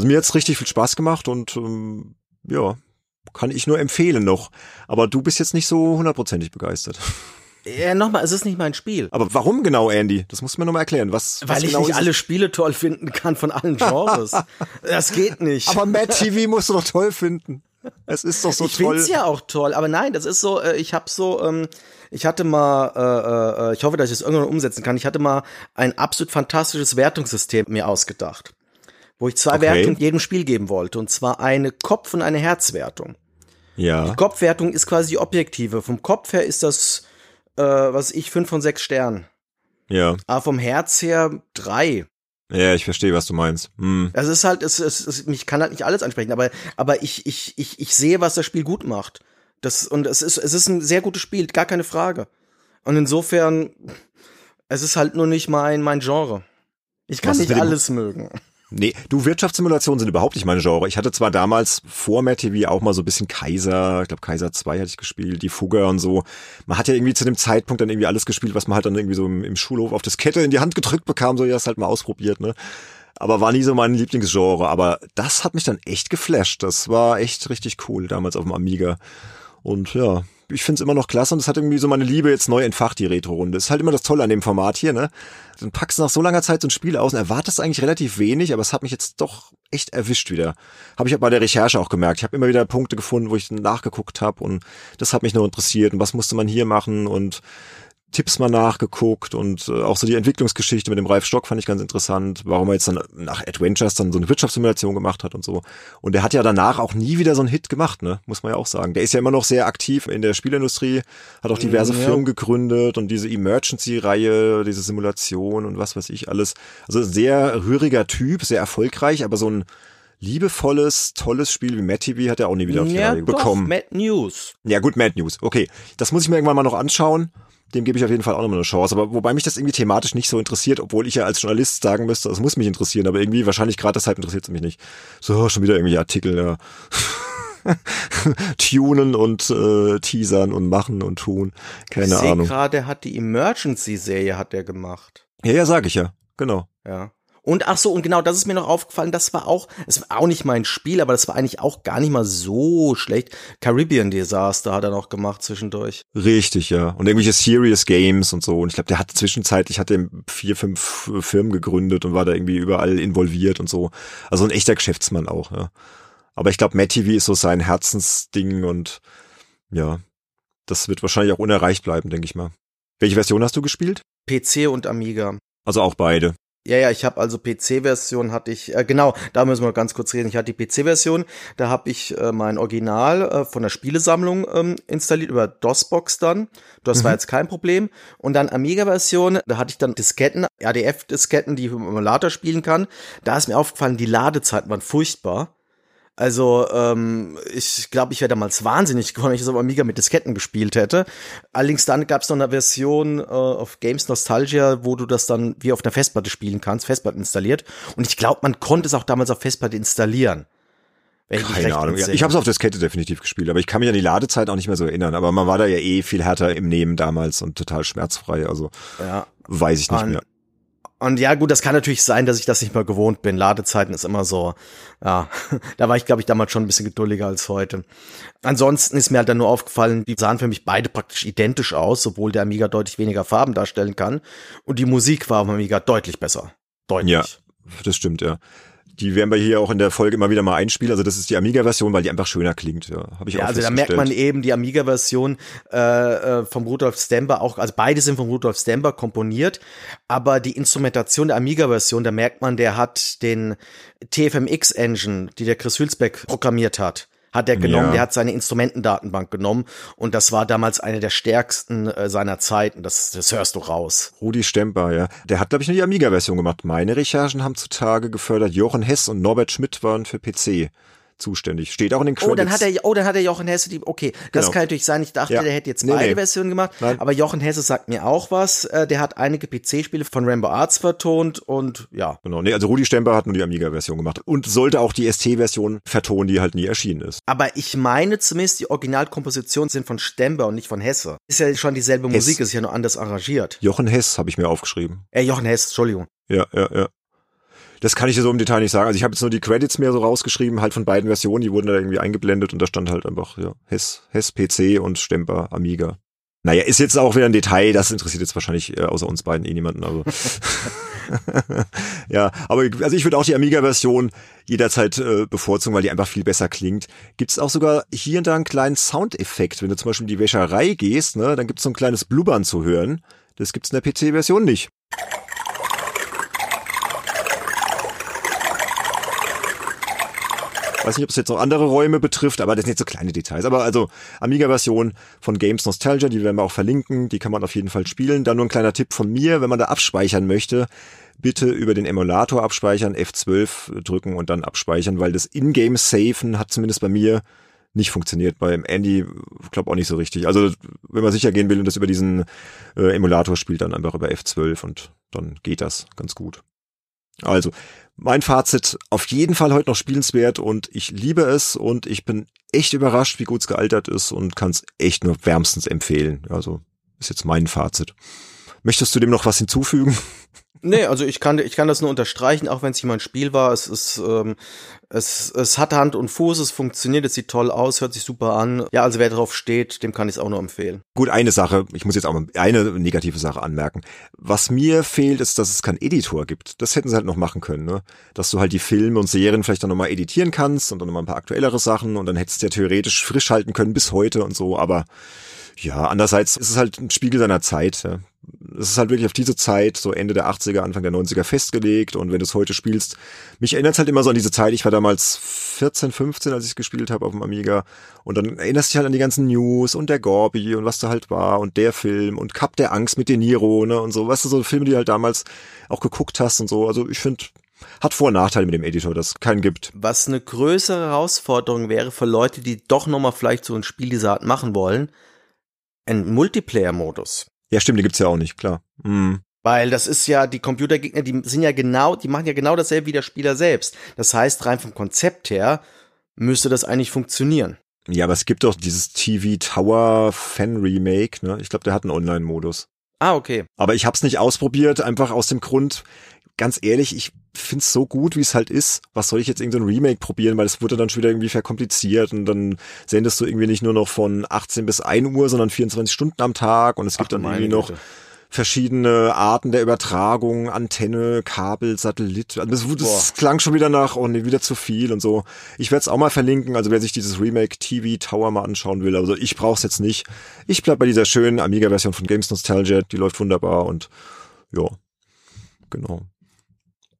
Also mir hat's richtig viel Spaß gemacht und ähm, ja, kann ich nur empfehlen noch. Aber du bist jetzt nicht so hundertprozentig begeistert. Ja, nochmal, es ist nicht mein Spiel. Aber warum genau, Andy? Das musst du mir nochmal erklären. Was, Weil was ich genau nicht alle Spiele toll finden kann von allen Genres. das geht nicht. Aber Mad TV musst du doch toll finden. Es ist doch so ich toll. Ich find's ja auch toll, aber nein, das ist so, äh, ich hab so, ähm, ich hatte mal, äh, äh, ich hoffe, dass ich das irgendwann umsetzen kann, ich hatte mal ein absolut fantastisches Wertungssystem mir ausgedacht wo ich zwei okay. Wertungen jedem Spiel geben wollte. Und zwar eine Kopf- und eine Herzwertung. Ja. Die Kopfwertung ist quasi die objektive. Vom Kopf her ist das, äh, was ich, fünf von sechs Sternen. Ja. Aber vom Herz her drei. Ja, ich verstehe, was du meinst. Hm. Es ist halt, es, es, es, mich kann halt nicht alles ansprechen, aber, aber ich, ich, ich, ich sehe, was das Spiel gut macht. Das, und es ist, es ist ein sehr gutes Spiel, gar keine Frage. Und insofern, Es ist halt nur nicht mein, mein Genre. Ich kann Was nicht alles mögen. Nee, du, Wirtschaftssimulationen sind überhaupt nicht mein Genre. Ich hatte zwar damals vor Mad TV auch mal so ein bisschen Kaiser, ich glaube Kaiser 2 hatte ich gespielt, die Fugger und so. Man hat ja irgendwie zu dem Zeitpunkt dann irgendwie alles gespielt, was man halt dann irgendwie so im, im Schulhof auf das Kette in die Hand gedrückt bekam, so ja, das halt mal ausprobiert, ne? Aber war nie so mein Lieblingsgenre. Aber das hat mich dann echt geflasht. Das war echt richtig cool damals auf dem Amiga. Und ja, ich find's immer noch klasse und es hat irgendwie so meine Liebe jetzt neu entfacht, die Retro-Runde. Ist halt immer das Tolle an dem Format hier, ne? Dann packst du nach so langer Zeit so ein Spiel aus und erwartest eigentlich relativ wenig, aber es hat mich jetzt doch echt erwischt wieder. Habe ich bei der Recherche auch gemerkt. Ich habe immer wieder Punkte gefunden, wo ich nachgeguckt habe und das hat mich nur interessiert und was musste man hier machen und Tipps mal nachgeguckt und äh, auch so die Entwicklungsgeschichte mit dem Ralf Stock fand ich ganz interessant, warum er jetzt dann nach Adventures dann so eine Wirtschaftssimulation gemacht hat und so. Und er hat ja danach auch nie wieder so einen Hit gemacht, ne? Muss man ja auch sagen. Der ist ja immer noch sehr aktiv in der Spielindustrie, hat auch diverse Ja. Firmen gegründet und diese Emergency-Reihe, diese Simulation und was weiß ich alles. Also sehr rühriger Typ, sehr erfolgreich, aber so ein liebevolles, tolles Spiel wie Matt TV hat er auch nie wieder auf die ja, Reihe doch, bekommen. Mad News. Ja gut, Mad News. Okay, das muss ich mir irgendwann mal noch anschauen. Dem gebe ich auf jeden Fall auch nochmal eine Chance. Aber wobei mich das irgendwie thematisch nicht so interessiert, obwohl ich ja als Journalist sagen müsste, es muss mich interessieren, aber irgendwie wahrscheinlich gerade deshalb interessiert es mich nicht. So, schon wieder irgendwelche Artikel, ja. Tunen und äh, teasern und machen und tun. Keine ich Ahnung. gerade, hat die Emergency-Serie hat der gemacht. Ja, ja, sag ich ja. Genau. Ja. Und ach so, und genau, das ist mir noch aufgefallen, das war auch, es war auch nicht mein Spiel, aber das war eigentlich auch gar nicht mal so schlecht. Caribbean Disaster hat er noch gemacht zwischendurch. Richtig, ja. Und irgendwelche Serious Games und so. Und ich glaube, der hat zwischenzeitlich hat er vier, fünf Firmen gegründet und war da irgendwie überall involviert und so. Also ein echter Geschäftsmann auch, ja. Aber ich glaube, Matt TV ist so sein Herzensding und ja, das wird wahrscheinlich auch unerreicht bleiben, denke ich mal. Welche Version hast du gespielt? PC und Amiga. Also auch beide. Ja, ja, ich habe also PC-Version hatte ich, äh, genau, da müssen wir ganz kurz reden. Ich hatte die PC-Version, da habe ich äh, mein Original äh, von der Spielesammlung ähm, installiert, über DOSBox dann. Das war Mhm. jetzt kein Problem. Und dann Amiga-Version, da hatte ich dann Disketten, RDF-Disketten, die ich im Emulator spielen kann. Da ist mir aufgefallen, die Ladezeiten waren furchtbar. Also, ähm, ich glaube, ich wäre damals wahnsinnig geworden, wenn ich das auf Amiga mit Disketten gespielt hätte. Allerdings dann gab es noch eine Version äh, auf Games Nostalgia, wo du das dann wie auf einer Festplatte spielen kannst, Festplatte installiert. Und ich glaube, man konnte es auch damals auf Festplatte installieren. Keine Ahnung. Ja, ich habe es auf Diskette definitiv gespielt, aber ich kann mich an die Ladezeit auch nicht mehr so erinnern. Aber man war da ja eh viel härter im Nehmen damals und total schmerzfrei. Also ja. weiß ich nicht An- mehr. Und ja, gut, das kann natürlich sein, dass ich das nicht mehr gewohnt bin. Ladezeiten ist immer so, ja, da war ich, glaube ich, damals schon ein bisschen geduldiger als heute. Ansonsten ist mir halt dann nur aufgefallen, die sahen für mich beide praktisch identisch aus, obwohl der Amiga deutlich weniger Farben darstellen kann. Und die Musik war am Amiga deutlich besser. Deutlich. Ja. Das stimmt, ja. Die werden wir hier auch in der Folge immer wieder mal einspielen. Also das ist die Amiga-Version, weil die einfach schöner klingt. Ja, habe ich Ja, auch also da merkt man eben die Amiga-Version äh, äh, vom Rudolf Stember auch, also beide sind vom Rudolf Stember komponiert, aber die Instrumentation der Amiga-Version, da merkt man, der hat den TFMX-Engine, die der Chris Hülsbeck programmiert hat, hat er genommen, Ja. der hat seine Instrumentendatenbank genommen und das war damals eine der stärksten äh, seiner Zeiten, das, das hörst du raus. Rudi Stemper, ja. Der hat, glaube ich, nur die Amiga-Version gemacht. Meine Recherchen haben zutage gefördert. Jochen Hess und Norbert Schmidt waren für PC zuständig. Steht auch in den Credits. Oh, dann hat er, oh, dann hat er Jochen Hesse die, okay, das Genau. kann natürlich sein, ich dachte, Ja. der hätte jetzt Nee, beide nee. Versionen gemacht, Nein. aber Jochen Hesse sagt mir auch was, äh, der hat einige PC-Spiele von Rainbow Arts vertont und ja, Genau, nee, also Rudi Stemper hat nur die Amiga-Version gemacht und sollte auch die ST-Version vertonen, die halt nie erschienen ist. aber ich meine zumindest, die Originalkompositionen sind von Stember und nicht von Hesse. Ist ja schon dieselbe Hess. Musik, ist ja nur anders arrangiert. Jochen Hess habe ich mir aufgeschrieben. Äh, Jochen Hesse, Entschuldigung. Ja, ja, ja. Das kann ich dir so im Detail nicht sagen. Also ich habe jetzt nur die Credits mir so rausgeschrieben, halt von beiden Versionen, die wurden da irgendwie eingeblendet und da stand halt einfach, ja, Hess, Hess PC und Stemper Amiga. Naja, ist jetzt auch wieder ein Detail, das interessiert jetzt wahrscheinlich äh, außer uns beiden eh niemanden. Also. ja, aber also ich würde auch die Amiga-Version jederzeit äh, bevorzugen, weil die einfach viel besser klingt. Gibt's auch sogar hier und da einen kleinen Soundeffekt. Wenn du zum Beispiel in die Wäscherei gehst, ne, dann gibt's so ein kleines Blubbern zu hören. Das gibt's in der PC-Version nicht. Weiß nicht, ob es jetzt noch andere Räume betrifft, aber das sind jetzt so kleine Details. Aber also Amiga-Version von Games Nostalgia, die werden wir auch verlinken, die kann man auf jeden Fall spielen. Dann nur ein kleiner Tipp von mir, wenn man da abspeichern möchte, bitte über den Emulator abspeichern, F12 drücken und dann abspeichern, weil das Ingame-Safen hat zumindest bei mir nicht funktioniert. Beim Andy glaube auch nicht so richtig. Also wenn man sicher gehen will und das über diesen äh, Emulator spielt, dann einfach über F12 und dann geht das ganz gut. Also, mein Fazit, auf jeden Fall heute noch spielenswert und ich liebe es und ich bin echt überrascht, wie gut es gealtert ist und kann es echt nur wärmstens empfehlen. Also, ist jetzt mein Fazit. Möchtest du dem noch was hinzufügen? Nee, also ich kann, ich kann das nur unterstreichen, auch wenn es nicht mein Spiel war. Es ist, ähm, es, es hat Hand und Fuß, es funktioniert, es sieht toll aus, hört sich super an. Ja, also wer drauf steht, dem kann ich es auch nur empfehlen. Gut, eine Sache, ich muss jetzt auch mal eine negative Sache anmerken. Was mir fehlt, ist, dass es keinen Editor gibt. Das hätten sie halt noch machen können, ne? Dass du halt die Filme und Serien vielleicht dann nochmal editieren kannst und dann nochmal ein paar aktuellere Sachen und dann hättest du ja theoretisch frisch halten können bis heute und so, aber ja, andererseits ist es halt ein Spiegel seiner Zeit. Ja. Es ist halt wirklich auf diese Zeit, so Ende der 80er, Anfang der 90er festgelegt. Und wenn du es heute spielst, mich erinnert es halt immer so an diese Zeit. Ich war damals 14, 15, als ich gespielt habe auf dem Amiga. Und dann erinnerst du dich halt an die ganzen News und der Gorby und was da halt war und der Film und Cup der Angst mit De Niro, ne, und so. Weißt du, so Filme, die halt damals auch geguckt hast und so. Also ich finde, hat Vor- und Nachteile mit dem Editor, das keinen gibt. Was eine größere Herausforderung wäre für Leute, die doch nochmal vielleicht so ein Spiel dieser Art machen wollen, ein Multiplayer-Modus. Ja, stimmt, die gibt's ja auch nicht, klar. Mhm. Weil das ist ja, die Computergegner, die sind ja genau, die machen ja genau dasselbe wie der Spieler selbst. Das heißt, rein vom Konzept her müsste das eigentlich funktionieren. Ja, aber es gibt doch dieses TV Tower Fan Remake, ne? Ich glaube, der hat einen Online-Modus. Ah, okay. Aber ich hab's nicht ausprobiert, einfach aus dem Grund, ganz ehrlich, ich find's so gut, wie es halt ist. Was soll ich jetzt irgendein Remake probieren, weil es wurde dann schon wieder irgendwie verkompliziert und dann sendest du irgendwie nicht nur noch von 18 bis 1 Uhr, sondern 24 Stunden am Tag und es gibt Ach, dann irgendwie noch verschiedene Arten der Übertragung, Antenne, Kabel, Satellit. Also das, das klang schon wieder nach, oh nee, wieder zu viel und so. Ich werde es auch mal verlinken, also wer sich dieses Remake TV Tower mal anschauen will, also ich brauch's jetzt nicht. Ich bleib bei dieser schönen Amiga-Version von Games Nostalgia, die läuft wunderbar und ja, genau.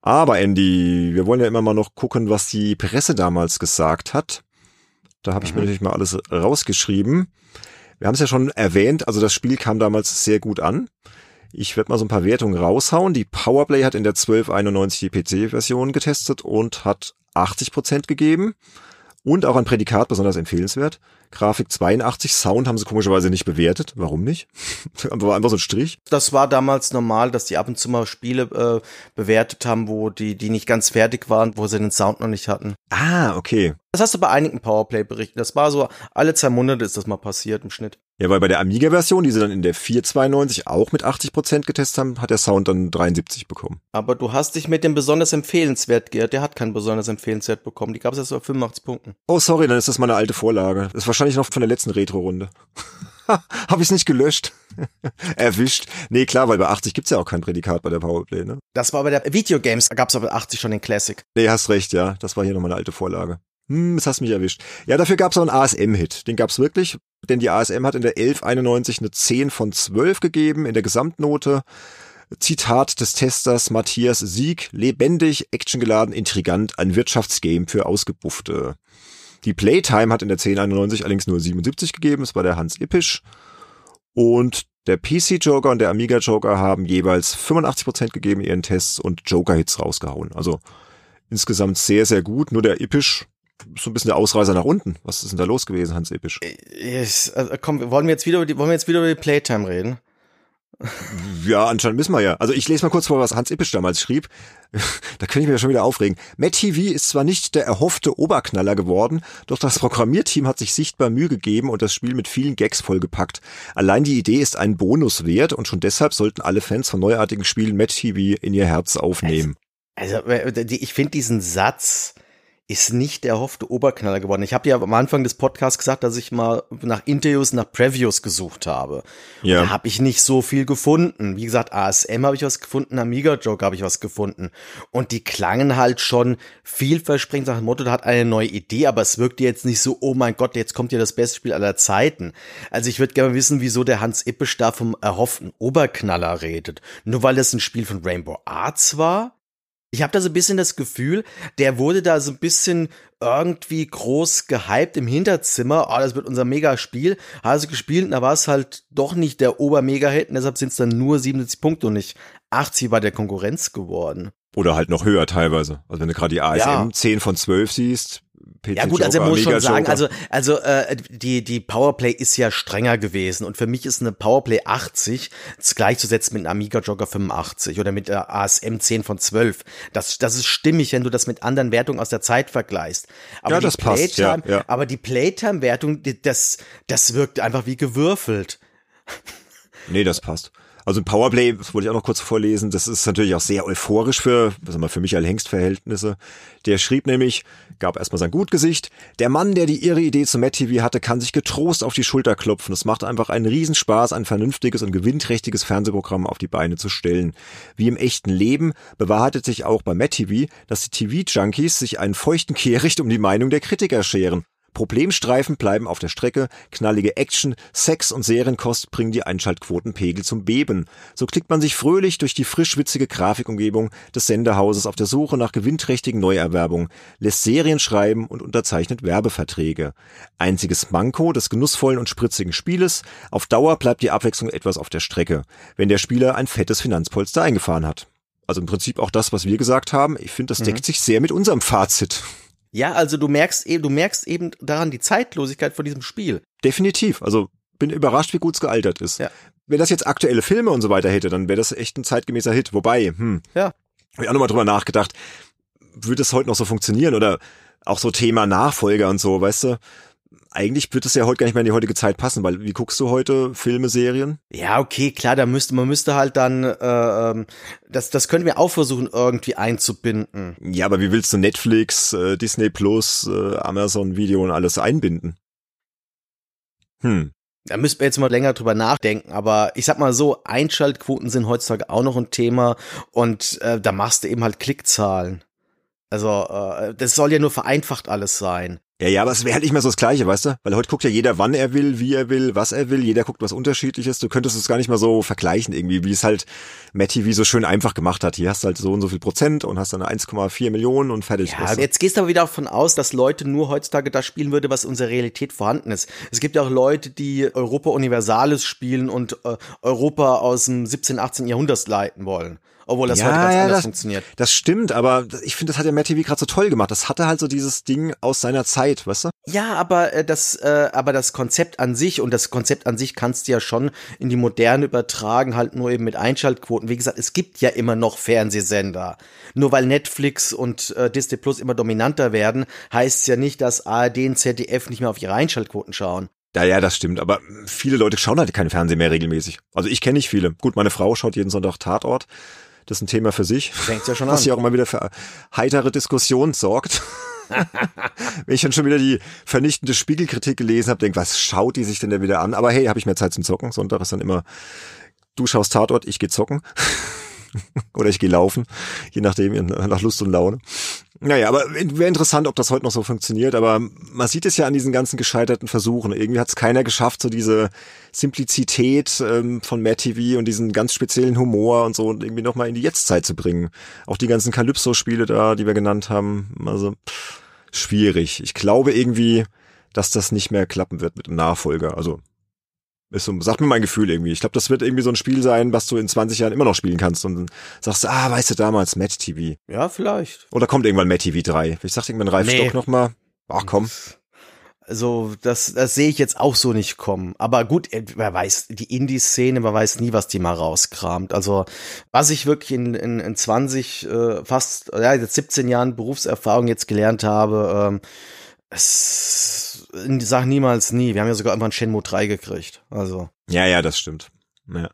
Aber Andy, wir wollen ja immer mal noch gucken, was die Presse damals gesagt hat. Da habe ich mhm. mir natürlich mal alles rausgeschrieben. Wir haben es ja schon erwähnt, also das Spiel kam damals sehr gut an. Ich werde mal so ein paar Wertungen raushauen. Die Powerplay hat in der 1291 die PC-Version getestet und hat 80 Prozent gegeben. Und auch ein Prädikat besonders empfehlenswert. Grafik 82, Sound haben sie komischerweise nicht bewertet. Warum nicht? war einfach so ein Strich. Das war damals normal, dass die ab und zu mal Spiele äh, bewertet haben, wo die, die nicht ganz fertig waren, wo sie den Sound noch nicht hatten. Ah, okay. Das hast du bei einigen Powerplay-Berichten. Das war so, alle zwei Monate ist das mal passiert im Schnitt. Ja, weil bei der Amiga-Version, die sie dann in der 492 auch mit 80% getestet haben, hat der Sound dann 73 bekommen. Aber du hast dich mit dem besonders empfehlenswert geirrt. Der hat keinen besonders empfehlenswert bekommen. Die gab es erst auf 85 Punkten. Oh, sorry, dann ist das meine alte Vorlage. Das ist wahrscheinlich noch von der letzten Retro-Runde. Habe ich nicht gelöscht. Erwischt. Nee, klar, weil bei 80 gibt's ja auch kein Prädikat bei der Powerplay, ne? Das war bei der Videogames, da gab's aber 80 schon den Classic. Nee, hast recht, ja. Das war hier noch meine alte Vorlage. Hm, das hast mich erwischt. Ja, dafür gab's auch einen ASM-Hit. Den gab's wirklich, denn die ASM hat in der 1191 eine 10 von 12 gegeben in der Gesamtnote. Zitat des Testers Matthias Sieg, lebendig, actiongeladen, intrigant, ein Wirtschaftsgame für Ausgebuffte. Die Playtime hat in der 1091 allerdings nur 77 gegeben, es war der Hans Ippisch. Und der PC-Joker und der Amiga-Joker haben jeweils 85% gegeben in ihren Tests und Joker-Hits rausgehauen. Also insgesamt sehr, sehr gut. Nur der Ippisch so ein bisschen der Ausreißer nach unten. Was ist denn da los gewesen, Hans Episch? Yes, äh, komm, wollen wir jetzt wieder über die, wollen wir jetzt wieder über die Playtime reden? Ja, anscheinend müssen wir ja. Also ich lese mal kurz vor, was Hans Ippisch damals schrieb. da könnte ich mich ja schon wieder aufregen. Matt TV ist zwar nicht der erhoffte Oberknaller geworden, doch das Programmierteam hat sich sichtbar Mühe gegeben und das Spiel mit vielen Gags vollgepackt. Allein die Idee ist ein Bonus wert und schon deshalb sollten alle Fans von neuartigen Spielen Matt TV in ihr Herz aufnehmen. Also, also ich finde diesen Satz, ist nicht der erhoffte Oberknaller geworden. Ich habe ja am Anfang des Podcasts gesagt, dass ich mal nach Interviews, nach Previews gesucht habe. Ja. Da habe ich nicht so viel gefunden. Wie gesagt, ASM habe ich was gefunden, Amiga Joke habe ich was gefunden. Und die klangen halt schon vielversprechend nach dem Motto, da hat eine neue Idee, aber es wirkte jetzt nicht so, oh mein Gott, jetzt kommt ja das beste Spiel aller Zeiten. Also ich würde gerne wissen, wieso der Hans Ippisch da vom erhofften Oberknaller redet. Nur weil das ein Spiel von Rainbow Arts war? Ich habe da so ein bisschen das Gefühl, der wurde da so ein bisschen irgendwie groß gehypt im Hinterzimmer. Oh, das wird unser Mega-Spiel. Hat gespielt und da war es halt doch nicht der Ober-Mega-Hit und deshalb sind es dann nur 77 Punkte und nicht 80 bei der Konkurrenz geworden. Oder halt noch höher teilweise. Also wenn du gerade die ASM ja. 10 von 12 siehst, PC Ja gut, also Joker, muss schon sagen, also also äh, die die Powerplay ist ja strenger gewesen und für mich ist eine Powerplay 80 gleichzusetzen mit einem Amiga Jogger 85 oder mit der ASM 10 von 12. Das das ist stimmig, wenn du das mit anderen Wertungen aus der Zeit vergleichst. Aber Ja, die das passt, ja, Playtime, ja. aber die Playtime Wertung, das das wirkt einfach wie gewürfelt. Nee, das passt. Also ein Powerplay, das wollte ich auch noch kurz vorlesen, das ist natürlich auch sehr euphorisch für, was mal, für Michael Hengst Verhältnisse. Der schrieb nämlich, gab erstmal sein Gutgesicht, der Mann, der die irre Idee zum Matt TV hatte, kann sich getrost auf die Schulter klopfen. Es macht einfach einen Riesenspaß, ein vernünftiges und gewinnträchtiges Fernsehprogramm auf die Beine zu stellen. Wie im echten Leben bewahrheitet sich auch bei Matt TV, dass die TV-Junkies sich einen feuchten Kehricht um die Meinung der Kritiker scheren. Problemstreifen bleiben auf der Strecke, knallige Action, Sex und Serienkost bringen die Einschaltquotenpegel zum Beben. So klickt man sich fröhlich durch die frisch-witzige Grafikumgebung des Senderhauses auf der Suche nach gewinnträchtigen Neuerwerbungen, lässt Serien schreiben und unterzeichnet Werbeverträge. Einziges Manko des genussvollen und spritzigen Spieles, auf Dauer bleibt die Abwechslung etwas auf der Strecke, wenn der Spieler ein fettes Finanzpolster eingefahren hat. Also im Prinzip auch das, was wir gesagt haben. Ich finde, das deckt sich sehr mit unserem Fazit. Ja, also du merkst eben, du merkst eben daran die Zeitlosigkeit von diesem Spiel. Definitiv. Also bin überrascht, wie gut es gealtert ist. Ja. Wenn das jetzt aktuelle Filme und so weiter hätte, dann wäre das echt ein zeitgemäßer Hit. Wobei, hm, Ja. habe ich auch nochmal drüber nachgedacht, würde es heute noch so funktionieren oder auch so Thema Nachfolger und so, weißt du? Eigentlich wird es ja heute gar nicht mehr in die heutige Zeit passen, weil wie guckst du heute Filme, Serien? Ja, okay, klar, da müsste man müsste halt dann äh, ähm, das das können wir auch versuchen irgendwie einzubinden. Ja, aber wie willst du Netflix, äh, Disney Plus, äh, Amazon Video und alles einbinden? Hm. Da müssten wir jetzt mal länger drüber nachdenken, aber ich sag mal so, Einschaltquoten sind heutzutage auch noch ein Thema und äh, da machst du eben halt Klickzahlen. Also äh, das soll ja nur vereinfacht alles sein. Ja, ja, aber es wäre halt nicht mehr so das Gleiche, weißt du? Weil heute guckt ja jeder, wann er will, wie er will, was er will. Jeder guckt was Unterschiedliches. Du könntest es gar nicht mehr so vergleichen irgendwie, wie es halt Matt TV so schön einfach gemacht hat. Hier hast du halt so und so viel Prozent und hast dann 1,4 Millionen und fertig. Ja, jetzt gehst du aber wieder davon aus, dass Leute nur heutzutage das spielen würde, was in unserer Realität vorhanden ist. Es gibt ja auch Leute, die Europa Universalis spielen und äh, Europa aus dem 17., 18. Jahrhundert leiten wollen. Obwohl das Ja, heute ganz ja, anders das- funktioniert. Das stimmt, aber ich finde, das hat ja Matt TV gerade so toll gemacht. Das hatte halt so dieses Ding aus seiner Zeit, weißt du? Ja, aber äh, das, äh, aber das Konzept an sich und das Konzept an sich kannst du ja schon in die Moderne übertragen, halt nur eben mit Einschaltquoten. Wie gesagt, es gibt ja immer noch Fernsehsender. Nur weil Netflix und äh, Disney Plus immer dominanter werden, heißt es ja nicht, dass ARD und ZDF nicht mehr auf ihre Einschaltquoten schauen. Ja, ja, das stimmt. Aber viele Leute schauen halt keinen Fernsehen mehr regelmäßig. Also ich kenne nicht viele. Gut, meine Frau schaut jeden Sonntag Tatort. Das ist ein Thema für sich. Fängt's ja schon was an. ja auch immer wieder für heitere Diskussionen sorgt. Wenn ich dann schon wieder die vernichtende Spiegelkritik gelesen habe, denk, was schaut die sich denn da wieder an? Aber hey, habe ich mehr Zeit zum Zocken. Sonntag ist dann immer, du schaust Tatort, ich gehe zocken. Oder ich gehe laufen, je nachdem, nach Lust und Laune. Naja, aber wäre interessant, ob das heute noch so funktioniert. Aber man sieht es ja an diesen ganzen gescheiterten Versuchen. Irgendwie hat es keiner geschafft, so diese Simplizität ähm, von Matt TV und diesen ganz speziellen Humor und so und irgendwie nochmal in die Jetztzeit zu bringen. Auch die ganzen Calypso-Spiele da, die wir genannt haben, also pff, schwierig. Ich glaube irgendwie, dass das nicht mehr klappen wird mit dem Nachfolger. Also ist so, sagt mir mein Gefühl irgendwie. Ich glaube, das wird irgendwie so ein Spiel sein, was du in 20 Jahren immer noch spielen kannst und dann sagst du, ah, weißt du, damals Matt TV. Ja, vielleicht. Oder kommt irgendwann Matt TV 3? Ich sag irgendwann Ralf Nee. Stock nochmal. Ach komm. Also, das, das sehe ich jetzt auch so nicht kommen. Aber gut, äh, wer weiß, die Indie-Szene, man weiß nie, was die mal rauskramt. Also, was ich wirklich in, in, in 20, äh, fast, ja, jetzt 17 Jahren Berufserfahrung jetzt gelernt habe, ähm, es, sag niemals nie. Wir haben ja sogar irgendwann Shenmue 3 gekriegt. Also, Ja, ja, das stimmt. Ja.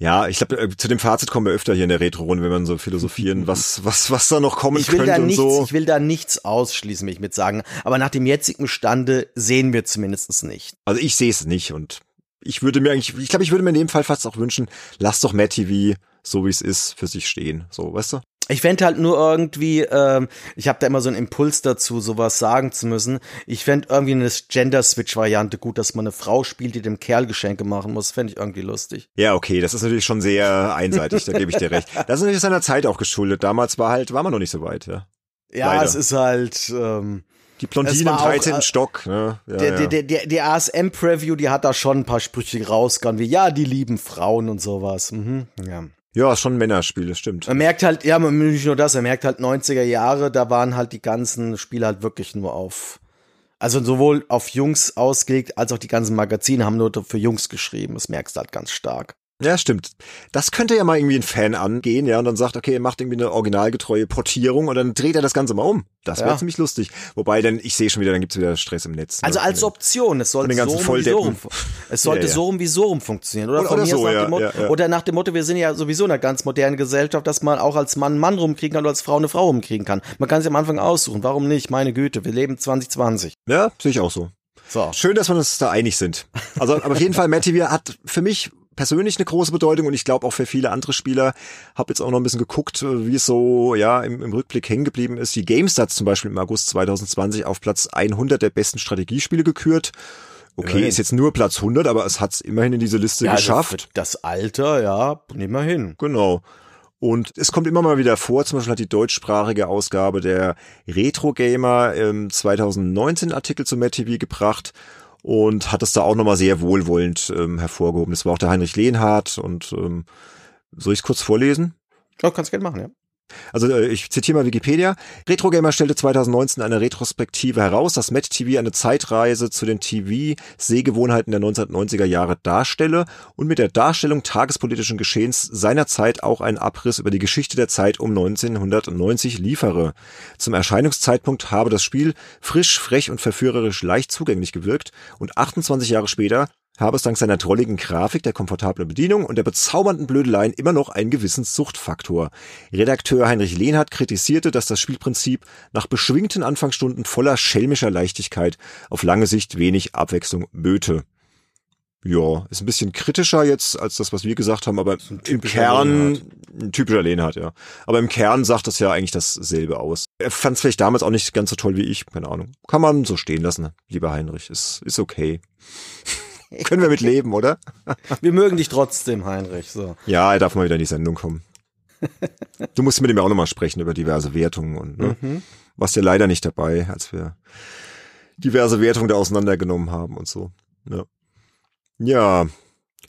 Ja, ich glaube, zu dem Fazit kommen wir öfter hier in der Retro-Runde, wenn man so philosophieren, was, was, was da noch kommen ich will könnte da und nichts, so. ich will da nichts ausschließen, will ich mit sagen. Aber nach dem jetzigen Stande sehen wir zumindest nicht. Also ich sehe es nicht und ich würde mir eigentlich, ich glaube, ich würde mir in dem Fall fast auch wünschen, lass doch Matt TV, so wie es ist, für sich stehen. So, weißt du? Ich fände halt nur irgendwie, ähm, ich habe da immer so einen Impuls dazu, sowas sagen zu müssen. Ich fände irgendwie eine Gender-Switch-Variante gut, dass man eine Frau spielt, die dem Kerl Geschenke machen muss. Fände ich irgendwie lustig. Ja, okay, das ist natürlich schon sehr einseitig, da gebe ich dir recht. Das ist natürlich seiner Zeit auch geschuldet. Damals war halt, war man noch nicht so weit, ja. Ja, Leider. es ist halt, ähm, Die Blondine im war auch, 13. äh, Stock, ne? Ja, der, ja. der, der, der ASM-Preview, die hat da schon ein paar Sprüche rausgehauen, wie, ja, die lieben Frauen und sowas. Mhm, ja. Ja, schon ein Männerspiel, das stimmt. Man merkt halt, ja, nicht nur das, er merkt halt 90er Jahre, da waren halt die ganzen Spiele halt wirklich nur auf, also sowohl auf Jungs ausgelegt, als auch die ganzen Magazine haben nur für Jungs geschrieben. Das merkst du halt ganz stark. Ja, stimmt. Das könnte ja mal irgendwie ein Fan angehen, ja, und dann sagt, okay, er macht irgendwie eine originalgetreue Portierung und dann dreht er das Ganze mal um. Das wäre Ja. ziemlich lustig. Wobei, dann, ich sehe schon wieder, dann gibt's wieder Stress im Netz. Also ne, als Option, es sollte so rum wie so rum, es sollte Ja, ja. so rum wie so rum funktionieren. Oder, Oder- von oder mir so, nach Motto, oder nach dem Motto, wir sind ja sowieso in einer ganz modernen Gesellschaft, dass man auch als Mann einen Mann rumkriegen kann oder als Frau eine Frau rumkriegen kann. Man kann sich am Anfang aussuchen. Warum nicht? Meine Güte, wir leben 2020. Ja, sehe ich auch so. So. Schön, dass wir uns da einig sind. Also, aber auf jeden Fall, Matt TV hat für mich persönlich eine große Bedeutung und ich glaube auch für viele andere Spieler. Hab jetzt auch noch ein bisschen geguckt, äh, wie es so ja im, im Rückblick hängen geblieben ist. Die GameStats zum Beispiel im August 2020 auf Platz 100 der besten Strategiespiele gekürt. Okay, Immerhin. ist jetzt nur Platz 100, aber es hat es immerhin in diese Liste Ja, also geschafft. für das Alter, ja, nimm mal hin. Genau. Und es kommt immer mal wieder vor, zum Beispiel hat die deutschsprachige Ausgabe der Retro Gamer ähm, 2019 Artikel zu Matt TV gebracht und hat es da auch nochmal sehr wohlwollend ähm, hervorgehoben. Das war auch der Heinrich Lehnhardt und ähm, soll ich es kurz vorlesen? Oh, kannst gerne machen, ja. Also äh, ich zitiere mal Wikipedia. Retro Gamer stellte 2019 eine Retrospektive heraus, dass Matt TV eine Zeitreise zu den TV-Sehgewohnheiten der 1990er Jahre darstelle und mit der Darstellung tagespolitischen Geschehens seiner Zeit auch einen Abriss über die Geschichte der Zeit um 1990 liefere. Zum Erscheinungszeitpunkt habe das Spiel frisch, frech und verführerisch leicht zugänglich gewirkt und 28 Jahre später habe es dank seiner drolligen Grafik, der komfortablen Bedienung und der bezaubernden Blödeleien immer noch einen gewissen Suchtfaktor. Redakteur Heinrich Lehnhardt kritisierte, dass das Spielprinzip nach beschwingten Anfangsstunden voller schelmischer Leichtigkeit auf lange Sicht wenig Abwechslung böte. Ja, ist ein bisschen kritischer jetzt als das, was wir gesagt haben, aber im Kern, Lehnhardt. ein typischer Lehnhardt, ja. Aber im Kern sagt das ja eigentlich dasselbe aus. Er fand es vielleicht damals auch nicht ganz so toll wie ich, keine Ahnung. Kann man so stehen lassen, lieber Heinrich, ist, ist okay. Können wir mit leben, oder? Wir mögen dich trotzdem, Heinrich. So. Ja, er darf mal wieder in die Sendung kommen. Du musst mit ihm ja auch nochmal sprechen über diverse Wertungen und ne? Mhm. warst ja leider nicht dabei, als wir diverse Wertungen da auseinandergenommen haben und so. Ja. ja.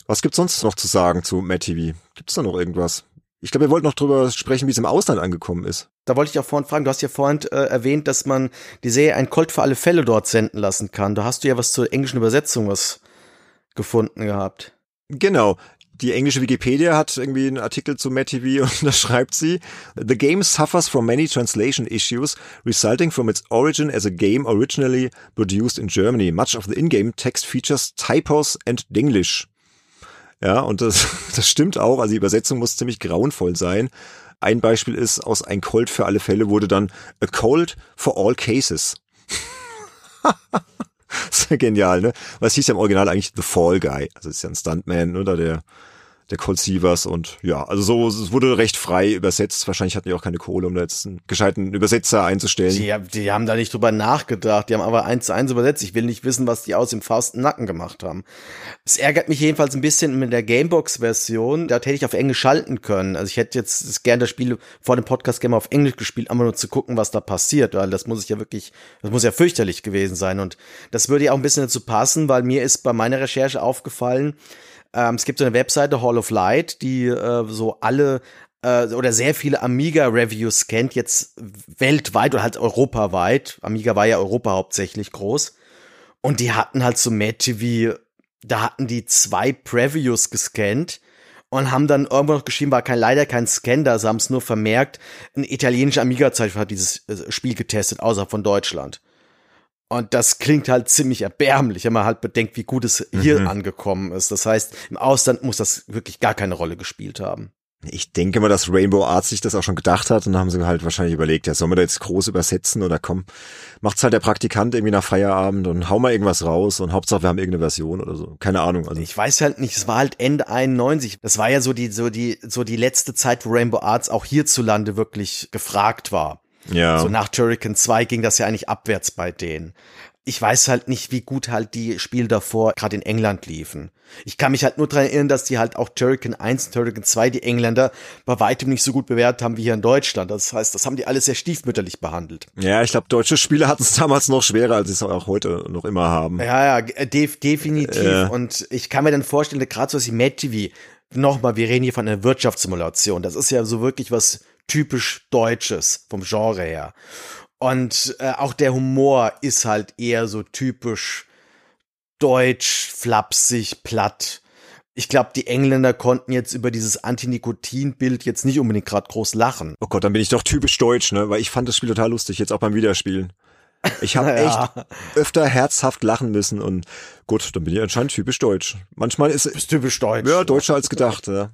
Was gibt's sonst noch zu sagen zu Matt TV? Gibt's da noch irgendwas? Ich glaube, wir wollten noch drüber sprechen, wie es im Ausland angekommen ist. Da wollte ich auch vorhin fragen, du hast ja vorhin äh, erwähnt, dass man die Serie ein Colt für alle Fälle dort senden lassen kann. Da hast du ja was zur englischen Übersetzung was gefunden gehabt. Genau. Die englische Wikipedia hat irgendwie einen Artikel zu Matt TV und da schreibt sie, The game suffers from many translation issues resulting from its origin as a game originally produced in Germany. Much of the in-game text features typos and Dinglish. Ja, und das, das stimmt auch. Also die Übersetzung muss ziemlich grauenvoll sein. Ein Beispiel ist, aus ein Colt für alle Fälle wurde dann a Colt for all cases. Genial, ne? Es hieß ja im Original eigentlich The Fall Guy. Also ist ja ein Stuntman, oder? Der, der Colt Sievers und ja, also so, es wurde recht frei übersetzt. Wahrscheinlich hatten die auch keine Kohle, um da jetzt einen gescheiten Übersetzer einzustellen. Die, die haben da nicht drüber nachgedacht, die haben aber eins zu eins übersetzt. Ich will nicht wissen, was die aus dem fausten Nacken gemacht haben. Es ärgert mich jedenfalls ein bisschen mit der Gamebox-Version. Da hätte ich auf Englisch schalten können. Also ich hätte jetzt gerne das Spiel vor dem Podcast gerne auf Englisch gespielt, einfach nur zu gucken, was da passiert, weil das muss ich ja wirklich, das muss ja fürchterlich gewesen sein. Und das würde ja auch ein bisschen dazu passen, weil mir ist bei meiner Recherche aufgefallen, ähm, es gibt so eine Webseite Hall of Light, die äh, so alle äh, oder sehr viele Amiga-Reviews kennt, jetzt weltweit oder halt europaweit. Amiga war ja Europa hauptsächlich groß. Und die hatten halt so Mad TV, da hatten die zwei Previews gescannt und haben dann irgendwo noch geschrieben, war kein, leider kein Scan da, sie haben es nur vermerkt, ein italienischer Amiga-Zeichen hat dieses äh, Spiel getestet, außerhalb von Deutschland. Und das klingt halt ziemlich erbärmlich, wenn man halt bedenkt, wie gut es hier Mhm. angekommen ist. Das heißt, im Ausland muss das wirklich gar keine Rolle gespielt haben. Ich denke mal, dass Rainbow Arts sich das auch schon gedacht hat und haben sie halt wahrscheinlich überlegt, ja, sollen wir da jetzt groß übersetzen oder komm, macht's halt der Praktikant irgendwie nach Feierabend und hau mal irgendwas raus und Hauptsache wir haben irgendeine Version oder so. Keine Ahnung. Also Ich weiß halt nicht, es war halt Ende 91. Das war ja so die, so die, so die letzte Zeit, wo Rainbow Arts auch hierzulande wirklich gefragt war. Ja. So nach Turrican 2 ging das ja eigentlich abwärts bei denen. Ich weiß halt nicht, wie gut halt die Spiele davor gerade in England liefen. Ich kann mich halt nur dran erinnern, dass die halt auch Turrican 1 und Turrican 2, die Engländer, bei weitem nicht so gut bewertet haben wie hier in Deutschland. Das heißt, das haben die alles sehr stiefmütterlich behandelt. Ja, ich glaube, deutsche Spieler hatten es damals noch schwerer, als sie es auch heute noch immer haben. Ja, ja, ge- def definitiv. Ja. Und ich kann mir dann vorstellen, gerade so was wie Mad TV, nochmal, wir reden hier von einer Wirtschaftssimulation. Das ist ja so wirklich was typisch Deutsches vom Genre her. Und äh, auch der Humor ist halt eher so typisch deutsch, flapsig, platt. Ich glaube, die Engländer konnten jetzt über dieses Anti-Nikotin-Bild jetzt nicht unbedingt gerade groß lachen. Oh Gott, dann bin ich doch typisch deutsch, ne? Weil ich fand das Spiel total lustig, jetzt auch beim Wiederspielen. Ich habe ja. echt öfter herzhaft lachen müssen und gut, dann bin ich anscheinend typisch deutsch. Manchmal ist es typisch deutsch. Ja, deutscher als gedacht. Ja.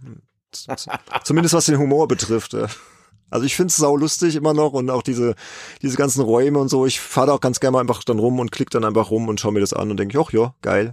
Zumindest was den Humor betrifft. Ja. Also ich finde es sau lustig immer noch und auch diese, diese ganzen Räume und so. Ich fahre da auch ganz gerne mal einfach dann rum und klick dann einfach rum und schaue mir das an und denke, ach ja, geil.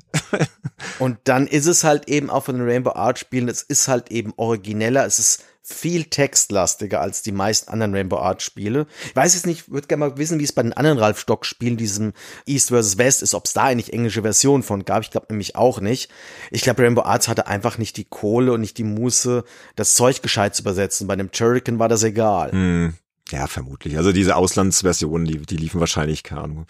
und dann ist es halt eben auch von den Rainbow Art Spielen, es ist halt eben origineller, es ist viel textlastiger als die meisten anderen Rainbow Art Spiele. Ich weiß jetzt nicht, würde gerne mal wissen, wie es bei den anderen Ralf Stock Spielen, diesem East vs. West ist, ob es da eigentlich englische Versionen von gab. Ich glaube nämlich auch nicht. Ich glaube, Rainbow Arts hatte einfach nicht die Kohle und nicht die Muße, das Zeug gescheit zu übersetzen. Bei dem Turrican war das egal. Hm. Ja, vermutlich. Also diese Auslandsversionen, die, die liefen wahrscheinlich, keine Ahnung.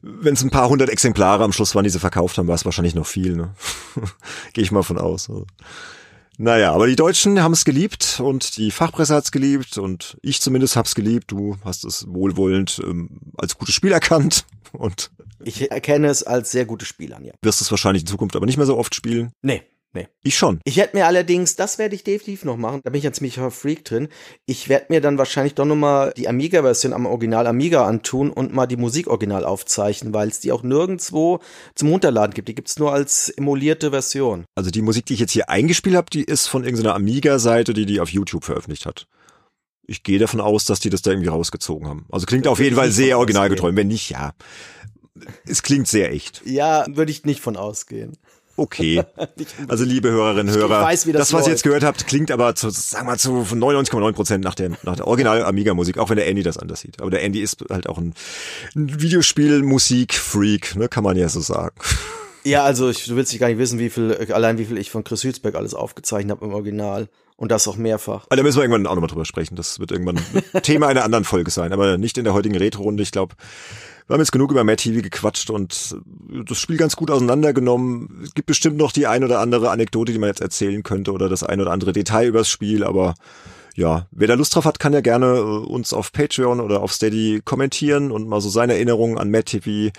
Wenn es ein paar hundert Exemplare am Schluss waren, die sie verkauft haben, war es wahrscheinlich noch viel. Ne? Gehe ich mal von aus. Also. Naja, aber die Deutschen haben es geliebt und die Fachpresse hat es geliebt und ich zumindest hab's geliebt. Du hast es wohlwollend ähm, als gutes Spiel erkannt und ich erkenne es als sehr gutes Spiel an, ja. Wirst es wahrscheinlich in Zukunft aber nicht mehr so oft spielen? Nee, Nee. Ich schon. Ich werde mir allerdings, das werde ich definitiv noch machen, da bin ich ein ziemlicher Freak drin. Ich werde mir dann wahrscheinlich doch nochmal die Amiga-Version am Original Amiga antun und mal die Musik original aufzeichnen, weil es die auch nirgendwo zum Runterladen gibt. Die gibt's nur als emulierte Version. Also die Musik, die ich jetzt hier eingespielt habe, die ist von irgendeiner Amiga-Seite, die die auf YouTube veröffentlicht hat. Ich gehe davon aus, dass die das da irgendwie rausgezogen haben. Also klingt das auf jeden Fall sehr originalgetreu. Wenn nicht, ja. Es klingt sehr echt. Ja, würde ich nicht von ausgehen. Okay. Also liebe Hörerinnen und Hörer, weiß, das, das, was ihr jetzt gehört habt, klingt aber zu, sagen wir zu 99,9 Prozent nach, dem, nach der Original Amiga-Musik, auch wenn der Andy das anders sieht. Aber der Andy ist halt auch ein, ein Videospiel-Musik-Freak, ne, kann man ja so sagen. Ja, also ich, du willst dich gar nicht wissen, wie viel, allein wie viel ich von Chris Hülsberg alles aufgezeichnet habe im Original. Und das auch mehrfach. Aber da müssen wir irgendwann auch nochmal drüber sprechen. Das wird irgendwann Thema einer anderen Folge sein, aber nicht in der heutigen Retro-Runde. Ich glaube, wir haben jetzt genug über Matt TV gequatscht und das Spiel ganz gut auseinandergenommen. Es gibt bestimmt noch die ein oder andere Anekdote, die man jetzt erzählen könnte oder das ein oder andere Detail übers Spiel, aber ja, wer da Lust drauf hat, kann ja gerne äh, uns auf Patreon oder auf Steady kommentieren und mal so seine Erinnerungen an Matt TV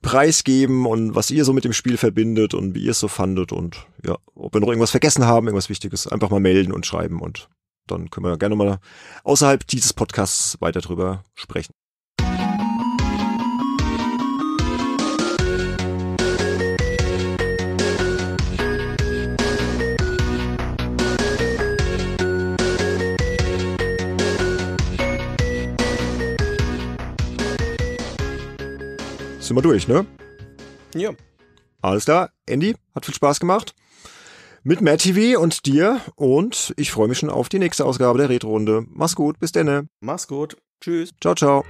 preisgeben und was ihr so mit dem Spiel verbindet und wie ihr es so fandet und ja, ob wir noch irgendwas vergessen haben, irgendwas Wichtiges, einfach mal melden und schreiben und dann können wir gerne mal außerhalb dieses Podcasts weiter drüber sprechen. Sind wir durch, ne? Ja. Alles klar. Andy, hat viel Spaß gemacht. Mit Matt TV und dir. Und ich freue mich schon auf die nächste Ausgabe der Retro-Runde. Mach's gut. Bis denne. Mach's gut. Tschüss. Ciao, ciao.